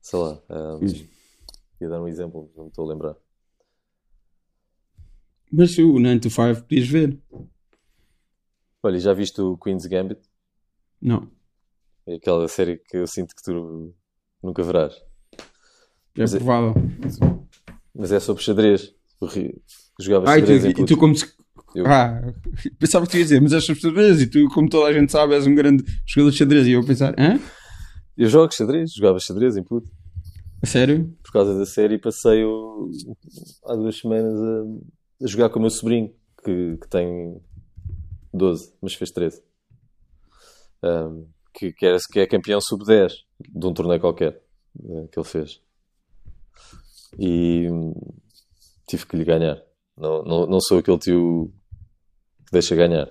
Sei lá. ah, ia dar um exemplo, não me estou a lembrar. Mas o 9 to 5 podias ver. Olha, já viste o Queen's Gambit? Não. É aquela série que eu sinto que tu nunca verás. É Mas é- provável. Mas é sobre xadrez. Jogava Ah, e tu, xadrez e tu como se... Eu- Ah, pensava que tu ia dizer, mas és sobre xadrez e tu, como toda a gente sabe, és um grande jogador de xadrez. E eu a pensar, hã? Eu jogo xadrez, jogava xadrez em puto. A sério? Por causa da série passei há duas semanas a, a jogar com o meu sobrinho, que, que tem 12, mas fez 13. Ahm, que, que, era, que é campeão sub-10 de um torneio qualquer eh, que ele fez. E tive que lhe ganhar. Não, não, não sou aquele tio que deixa ganhar.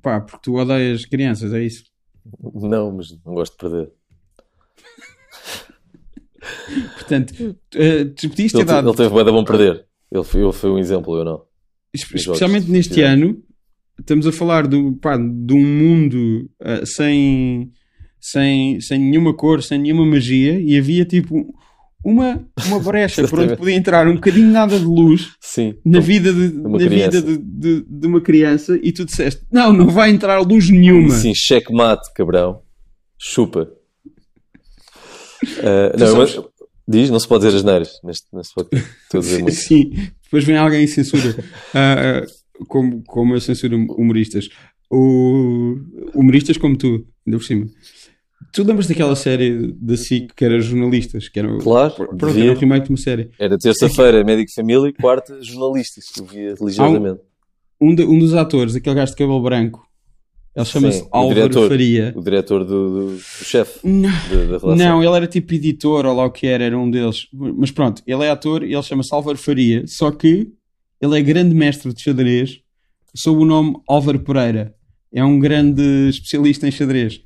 Pá, porque tu odeias crianças, é isso? Não, mas não gosto de perder. (laughs) Portanto, eh, tu podias ter Ele, dado, ele teve bem bom perder. Ele foi, ele foi um exemplo, eu não. especialmente neste ano, estamos a falar do, pá, de um mundo eh, sem, sem, sem nenhuma cor, sem nenhuma magia, e havia tipo uma, uma brecha por onde podia entrar um bocadinho nada de luz Sim. na vida de, uma na criança. vida de, de, de uma criança e tu disseste, não, não vai entrar luz nenhuma. Sim, checkmate, cabrão. Chupa. Tu não, sabes- mas, diz, não se pode dizer as neiras neste, neste podcast. Estou a dizer (laughs) muito. Sim, depois vem alguém e censura. (laughs) Ah, como, como eu censuro humoristas. O, humoristas como tu, ainda por cima. Tu lembras daquela série da SIC que era jornalistas? Que era, Claro, pronto, devia. era um remake de uma série. Era terça-feira, médico de família, e quarta, jornalistas, que eu via religiosamente. Um, de- um dos atores, aquele gajo de cabelo branco, ele chama-se o Álvaro diretor. Faria. O diretor do, do, do chefe da relação. Não, ele era tipo editor ou lá o que era, era um deles. Mas pronto, ele é ator e ele chama-se Álvaro Faria, só que ele é grande mestre de xadrez sob o nome Álvaro Pereira. É um grande especialista em xadrez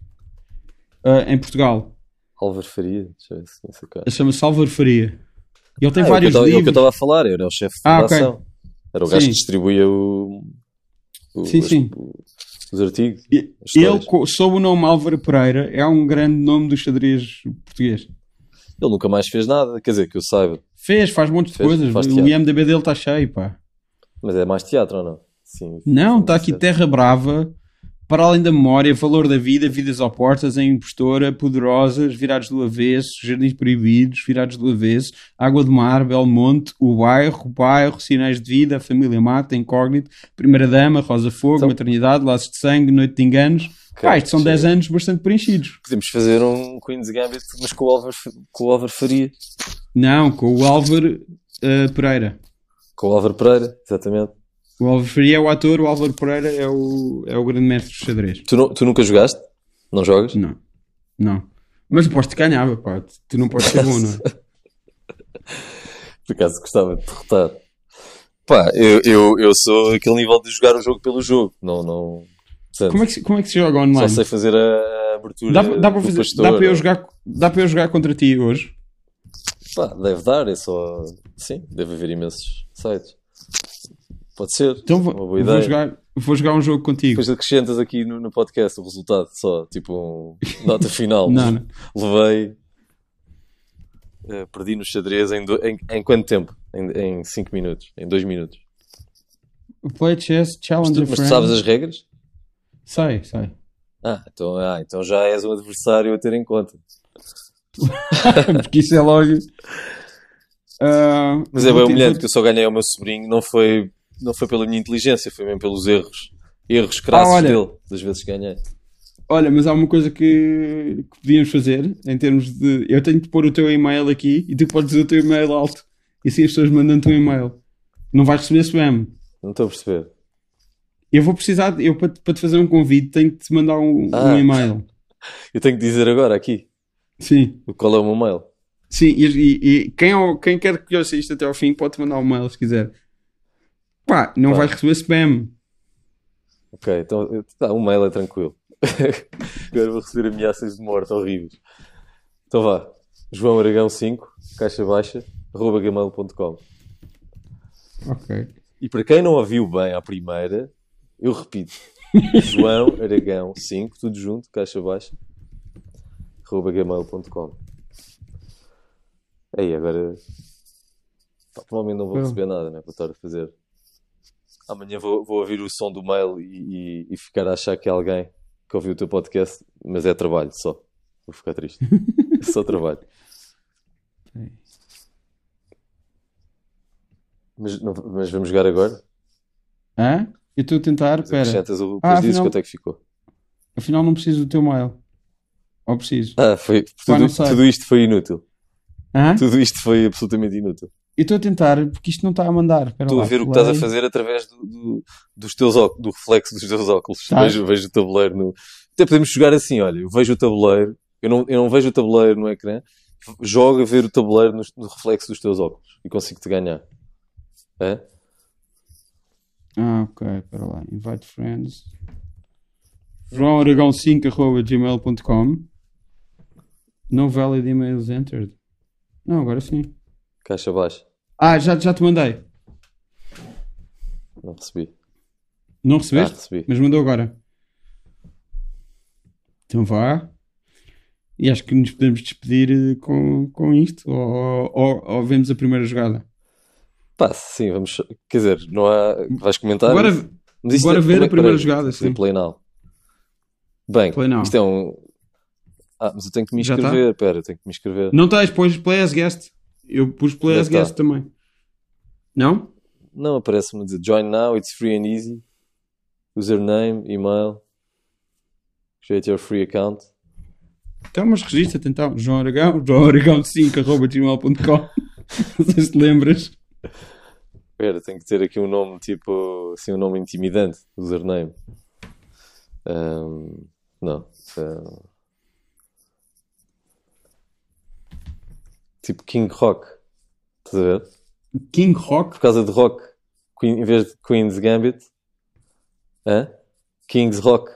ah, em Portugal. Álvaro Faria, chama-se Álvaro Faria. Ele tem Ah, é eu vários tava- é o que eu livros. estava a falar, era o chefe de Ah, redação. Era o gajo Sim. que distribuía o, o- Sim, as- sim. o- os artigos. E- Ele, sob o nome Álvaro Pereira, é um grande nome do xadrez português. Ele nunca mais fez nada, quer dizer, que eu saiba. Fez, faz montes de Fez, coisas. o teatro. IMDB dele está cheio, pá. Mas é mais teatro ou não? Sim. Não, está aqui certo. Terra Brava, Para além da memória, Valor da Vida, Vidas opostas, A Impostora, Poderosas, Virados do Avesso, Jardins Proibidos, Virados do Avesso, Água de Mar, Belmonte, O Bairro, O Bairro, Sinais de Vida, A Família Mata, Incógnito, Primeira Dama, Rosa Fogo, Então- Maternidade, Laços de Sangue, Noite de Enganos. Ok, Pá, isto são sim. 10 anos bastante preenchidos. Podemos fazer um Queen's Gambit, mas com o Álvaro, com o Álvaro Faria. Não, com o Álvaro eh, Pereira. Com o Álvaro Pereira, exatamente. O Álvaro Faria é o ator, o Álvaro Pereira é o, é o grande mestre do xadrez. Tu, tu nunca jogaste? Não jogas? Não, não. Mas aposto que ganhava, pá. Tu não podes ser bom, não é? (laughs) Por acaso gostava de derrotar. Pá, eu, eu, eu sou aquele nível de jogar o jogo pelo jogo. Não, não. Portanto, Como é que, se- como é que se joga só online? sei fazer a, abertura. Dá, dá para fazer, pastor, dá, para eu jogar, dá para eu jogar contra ti hoje? Pá, deve dar, é só. Sim, deve haver imensos sites. Pode ser. Então vou, jogar, vou jogar um jogo contigo. Depois acrescentas aqui no, no podcast o resultado, só tipo um (laughs) nota final. Não, não. Levei. eh, perdi no xadrez em, do- em, em quanto tempo? Em 5 minutos? Em 2 minutos? Play chess, Mas challenge tu, a mas tu sabes as regras? Sei, sei. Ah então, ah, então já és um adversário a ter em conta. (laughs) Porque isso é logo. (laughs) Ah, Mas é bem te- humilhante que eu só ganhei ao meu sobrinho, não foi, não foi pela minha inteligência, foi mesmo pelos erros. Erros crassos Ah, olha. dele, das vezes que ganhei. Olha, mas há uma coisa que, que podíamos fazer em termos de. Eu tenho de pôr o teu e-mail aqui e tu podes dizer o teu e-mail alto. E assim as pessoas mandam-te um e-mail. Não vais receber spam. Não estou a perceber. Eu vou precisar, de- eu para, te- para te fazer um convite, tenho que te mandar um, Ah. um e-mail. (laughs) Eu tenho que dizer agora aqui Sim, qual é o meu mail. sim. E, e- e quem, ao- quem quer que ouça isto até ao fim pode mandar um e-mail se quiser. Pá, não Pá. vais receber spam. Ok, então tá, o mail é tranquilo. (laughs) Agora vou receber ameaças de morte horríveis. Então vá. João Aragão 5, caixa baixa, arroba gmail.com. Ok. E para quem não ouviu bem à primeira, eu repito. (laughs) João Aragão 5, tudo junto, caixa baixa, arroba gmail.com. Aí, agora... Provavelmente não vou receber nada, né? Vou estar a fazer... Amanhã vou, vou ouvir o som do mail e, e, e ficar a achar que é alguém que ouviu o teu podcast, mas é trabalho só. Vou ficar triste. É (laughs) só trabalho. Mas, não- mas vamos jogar agora? Hã? Eu estou a tentar, Mas acrescentas o. Ah, afinal- quanto é que ficou. Afinal não preciso do teu mail. Ou preciso? Ah, foi. Tudo, tudo isto foi inútil. Hã? Tudo isto foi absolutamente inútil. Eu estou a tentar, porque isto não está a mandar. Estou a ver o que estás a fazer através do, do- dos teus óculos, do reflexo dos teus óculos. Tá. Vejo, vejo o tabuleiro no. Até podemos jogar assim, olha, eu vejo o tabuleiro, eu não, eu não vejo o tabuleiro no ecrã, jogo a ver o tabuleiro no, no reflexo dos teus óculos e consigo-te ganhar. É? Ah, ok, espera lá. Invite friends. João Aragão 5 arroba gmail.com No valid emails entered. Não, agora sim. Caixa baixa. Ah, já, já te mandei. Não recebi. Não Ah, recebeste? recebi. Mas mandou agora. Então vá. E acho que nos podemos despedir eh, com, com isto. Ou, ou, ou vemos a primeira jogada. Pá, sim, vamos. Quer dizer, não há. Vais comentar? Agora, bora é- ver a primeira peraí, jogada, sim. Play now. Bem, Play now. isto é um. Ah, mas eu tenho que me tá? inscrever. Espera, eu tenho que me inscrever. não estás, pões play as guest. Eu pus tá? guest também. Não? Não, aparece-me dizer join now, it's free and easy. Username, email. Create your free account. Então, mas registra-te então. João Aragão, João Aragão 5 arroba gmail.com (laughs) Não sei se te lembras. Espera, tenho que ter aqui um nome tipo. Assim, um nome intimidante. Username. Ahm, não. ahm. Tipo King Rock. Estás a ver? King Rock. Por causa de rock. Queen- em vez de Queen's Gambit. Hã? King's Rock.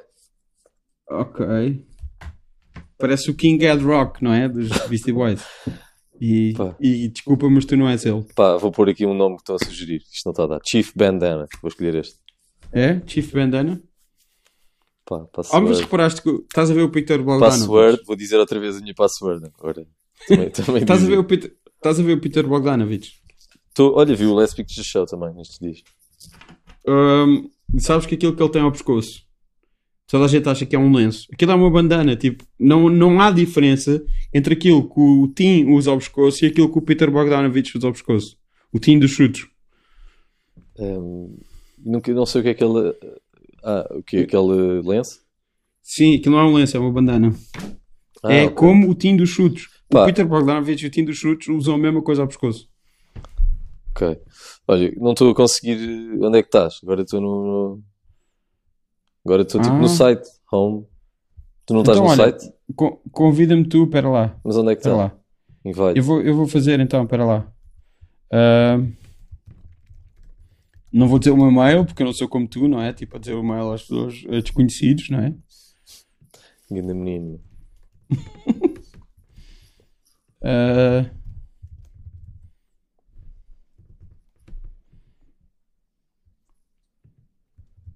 Ok. Parece o King Ed Rock, não é? Dos Beastie Boys. E, (laughs) e desculpa, mas tu não és ele. Pá, vou pôr aqui um nome que estão a sugerir. Isto não está a dar. Chief Bandana. Vou escolher este. É? Chief Bandana? Pá, Ah, mas password. reparaste que estás a ver o Peter Bogdanovich. Password. Vou dizer outra vez a minha password. Agora. Também, (laughs) também Estás a, ver o Peter, estás a ver o Peter Bogdanovich. Tô- olha, vi o Last Picture Show também nestes dias. Hum, sabes que aquilo que ele tem ao pescoço, toda a gente acha que é um lenço. Aquilo é uma bandana. Tipo, não, não há diferença entre aquilo que o Tim usa ao pescoço e aquilo que o Peter Bogdanovich usa ao pescoço. O Tim dos chutos. Ahm, nunca, não sei o que é aquele. Ah, o que é aquele lenço? Sim, aquilo não é um lenço, é uma bandana. Ah, é ok. como o Tim dos chutos. Pá. O Peter Bogdanovich e o Tim dos chutos usam a mesma coisa ao pescoço. Ok. Olha, não estou a conseguir. Onde é que estás? Agora estou no. no- Agora estou tipo Ah. no site. Home. Tu não estás Então, no olha, site? Co- Convida-me tu, pera lá. Mas onde é que está? Eu vou, eu vou fazer então, pera lá. Ah, não vou dizer o meu mail, porque eu não sou como tu, não é? Tipo, a dizer o mail às pessoas a desconhecidos, não é? Ganda menino. (laughs) Ah,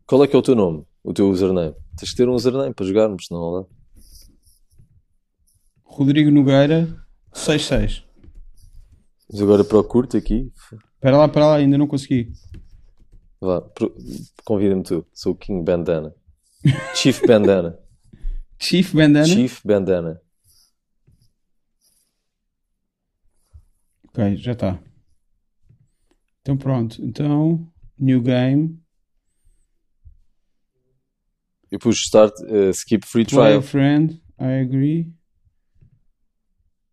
Qual é que é o teu nome? O teu username? Tens que ter um username para jogarmos, senão não dá. Rodrigo Nogueira 66. Mas agora procuro-te aqui. Pera lá, pera lá, ainda não consegui. Vá, pro- convida-me tu. Sou o King Bandana. Chief Bandana. (laughs) Chief Bandana. Chief Bandana. Ok, já está. Então pronto. Então, new game. Eu pus start, uh, skip free Play a trial. friend. I agree.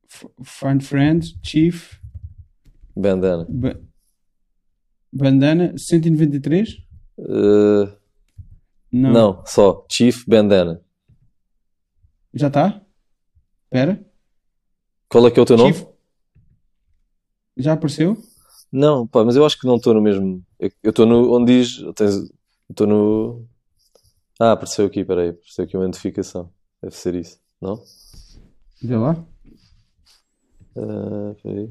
F- find friends. Chief. Bandana. Ba- bandana. 193? Uh, Não. não, só Chief Bandana. Já está? Espera. Qual é que é o teu nome? Já apareceu? Não, pá, mas eu acho que não estou no mesmo. Eu estou no. Onde diz. Estou no. Ah, apareceu aqui, peraí. Apareceu aqui uma notificação. Deve ser isso, não? Vê lá. Ah, peraí.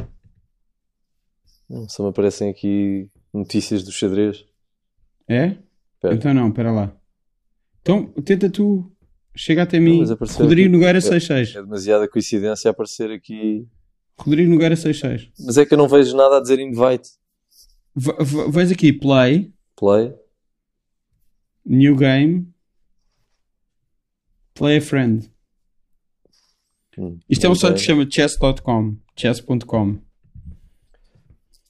Não, só me aparecem aqui notícias do xadrez. É? Espera. Então não, espera lá. Então tenta tu. Chega até Não, mim. apareceu Rodrigo aqui. Nogueira É- 66. É demasiada coincidência aparecer aqui. Rodrigo Nogueira 66. Mas é que eu não vejo nada a dizer invite. V- Vais aqui, play, Play. new game, play a friend. Hum, Isto é um site que se chama chess.com. Chess.com.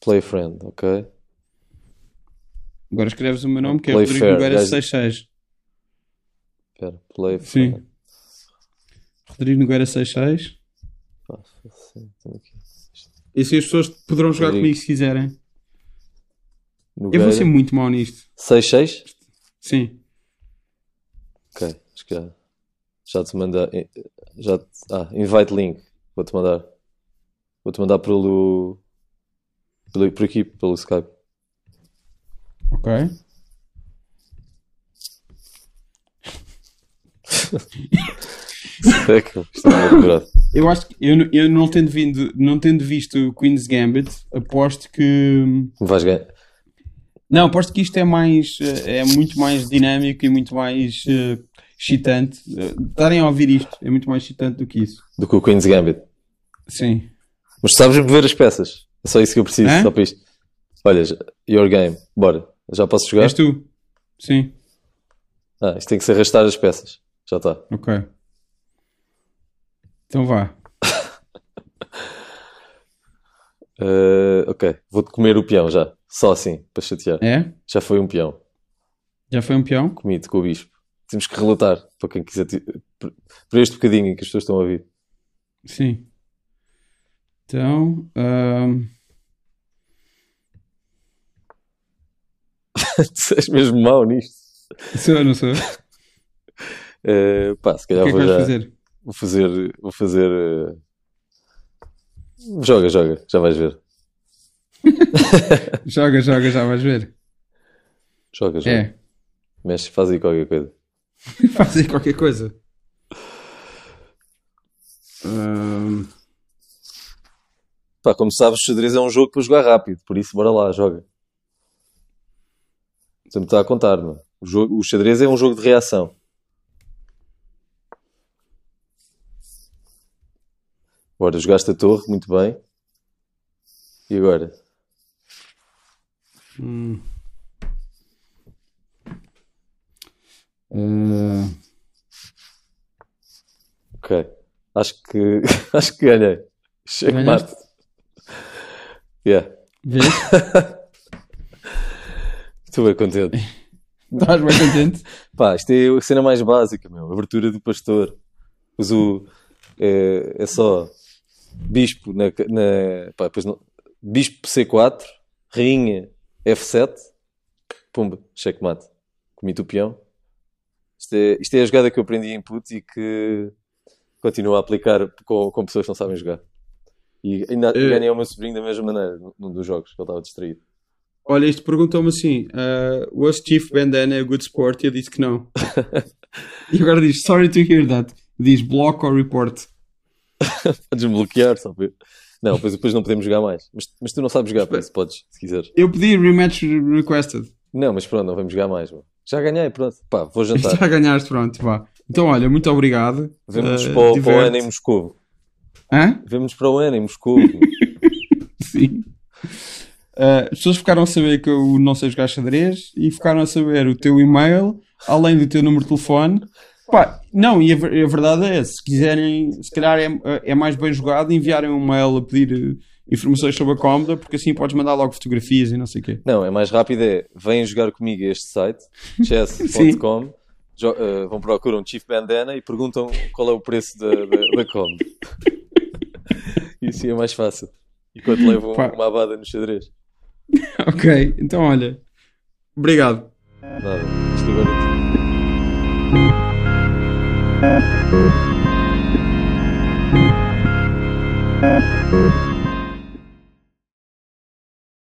Play friend, ok. Agora escreves o meu nome que é Play Rodrigo fair, Nogueira gajo- 66. Espera, play Sim. friend. Rodrigo Nogueira 66. Pá, sim, tenho aqui. E assim as pessoas poderão jogar Rodrigo. comigo se quiserem. Eu Nogueira. vou ser muito mau nisto. 66? Sim. Ok, acho que já, já te manda. Já te- ah, invite link. Vou-te mandar. Vou-te mandar pelo, pelo. Por aqui, pelo Skype. Ok. (laughs) (laughs) É é muito. Eu acho que eu, eu não tendo vindo, não tendo visto o Queen's Gambit, aposto que Vais ganhar. não, aposto que isto é mais eh, é muito mais dinâmico e muito mais eh, excitante. Eh, Estarem a ouvir isto é muito mais excitante do que isso. Do que o Queen's Gambit. Sim. Mas sabes mover as peças. É só isso que eu preciso, Hã? só para isto. Olha, your game. Bora. Já posso jogar? És tu? Sim. Ah, isto tem que se arrastar as peças. Já está. Ok. Então vá. (laughs) Eh, ok. Vou-te comer o peão já. Só assim, para chatear. É? Já foi um peão. Já foi um peão? Comido com o bispo. Temos que relatar para quem quiser. por este bocadinho em que as pessoas estão a ouvir. Sim. Então, ahm, (laughs) tu és mesmo mau nisto. sou eu, não sou? eu? Eh, pá, se O calhar que é que vou vais já. fazer? Vou fazer. Vou fazer. eh, Joga, joga, já vais ver. (laughs) Joga, joga, já vais ver. Joga, joga. É. Mexe, faz aí qualquer coisa. (laughs) Faz aí qualquer coisa. Ahm, Pá, como sabes, xadrez é um jogo para jogar rápido, por isso bora lá, joga. Sempre está a contar, não é? O, jogo, o xadrez é um jogo de reação. Agora, jogaste a torre, muito bem. E agora? hum. Ah, Ok. Acho que, (laughs) acho que ganhei. Checkmate. Ganhaste? Yeah. vês? (laughs) Estou bem contente. Estás bem contente? (laughs) Pá, isto é a cena mais básica, meu. Abertura do pastor. Mas o. É, é só. Bispo na. na pá, depois não, bispo C4, rainha F7, pumba, checkmate. Comi-te o peão. Isto é, isto é a jogada que eu aprendi em put e que continuo a aplicar com, com pessoas que não sabem jogar. E ainda Eh. ganhei ao meu sobrinho da mesma maneira, num- num dos jogos, que ele estava distraído. Olha, isto perguntou-me assim: uh, Was Chief Bandana a good sport? E eu disse que não. (laughs) e agora diz: Sorry to hear that. Diz block or report. A (laughs) desbloquear, só para... Não, depois, depois não podemos jogar mais. Mas, mas tu não sabes jogar, por podes, se quiseres. Eu pedi rematch requested. Não, mas pronto, não vamos jogar mais. meu. Já ganhei, pronto. Pá, vou (laughs) jantar. Já ganhaste, pronto, vá. Então, olha, muito obrigado. Vemo-nos Uh, para, o- para o ano em Moscou. Hã? Vemo-nos para o ano em Moscou. (laughs) Sim. Uh, as pessoas ficaram a saber que eu não sei jogar xadrez e ficaram a saber o teu e-mail, além do teu número de telefone. Pá, não, e a, a verdade é, se quiserem, se calhar é, é mais bem jogado enviarem um mail a pedir uh, informações sobre a cómoda, porque assim podes mandar logo fotografias e não sei o quê. não, é mais rápido é, vêm jogar comigo este site, chess.com, (laughs) jo- eh, vão procurar um Chief Bandana e perguntam qual é o preço da, da, da. E assim (laughs) é mais fácil. Enquanto levam Pá. uma abada no xadrez. (laughs) Ok, então olha, obrigado. Nada. Isto agora... Thank you.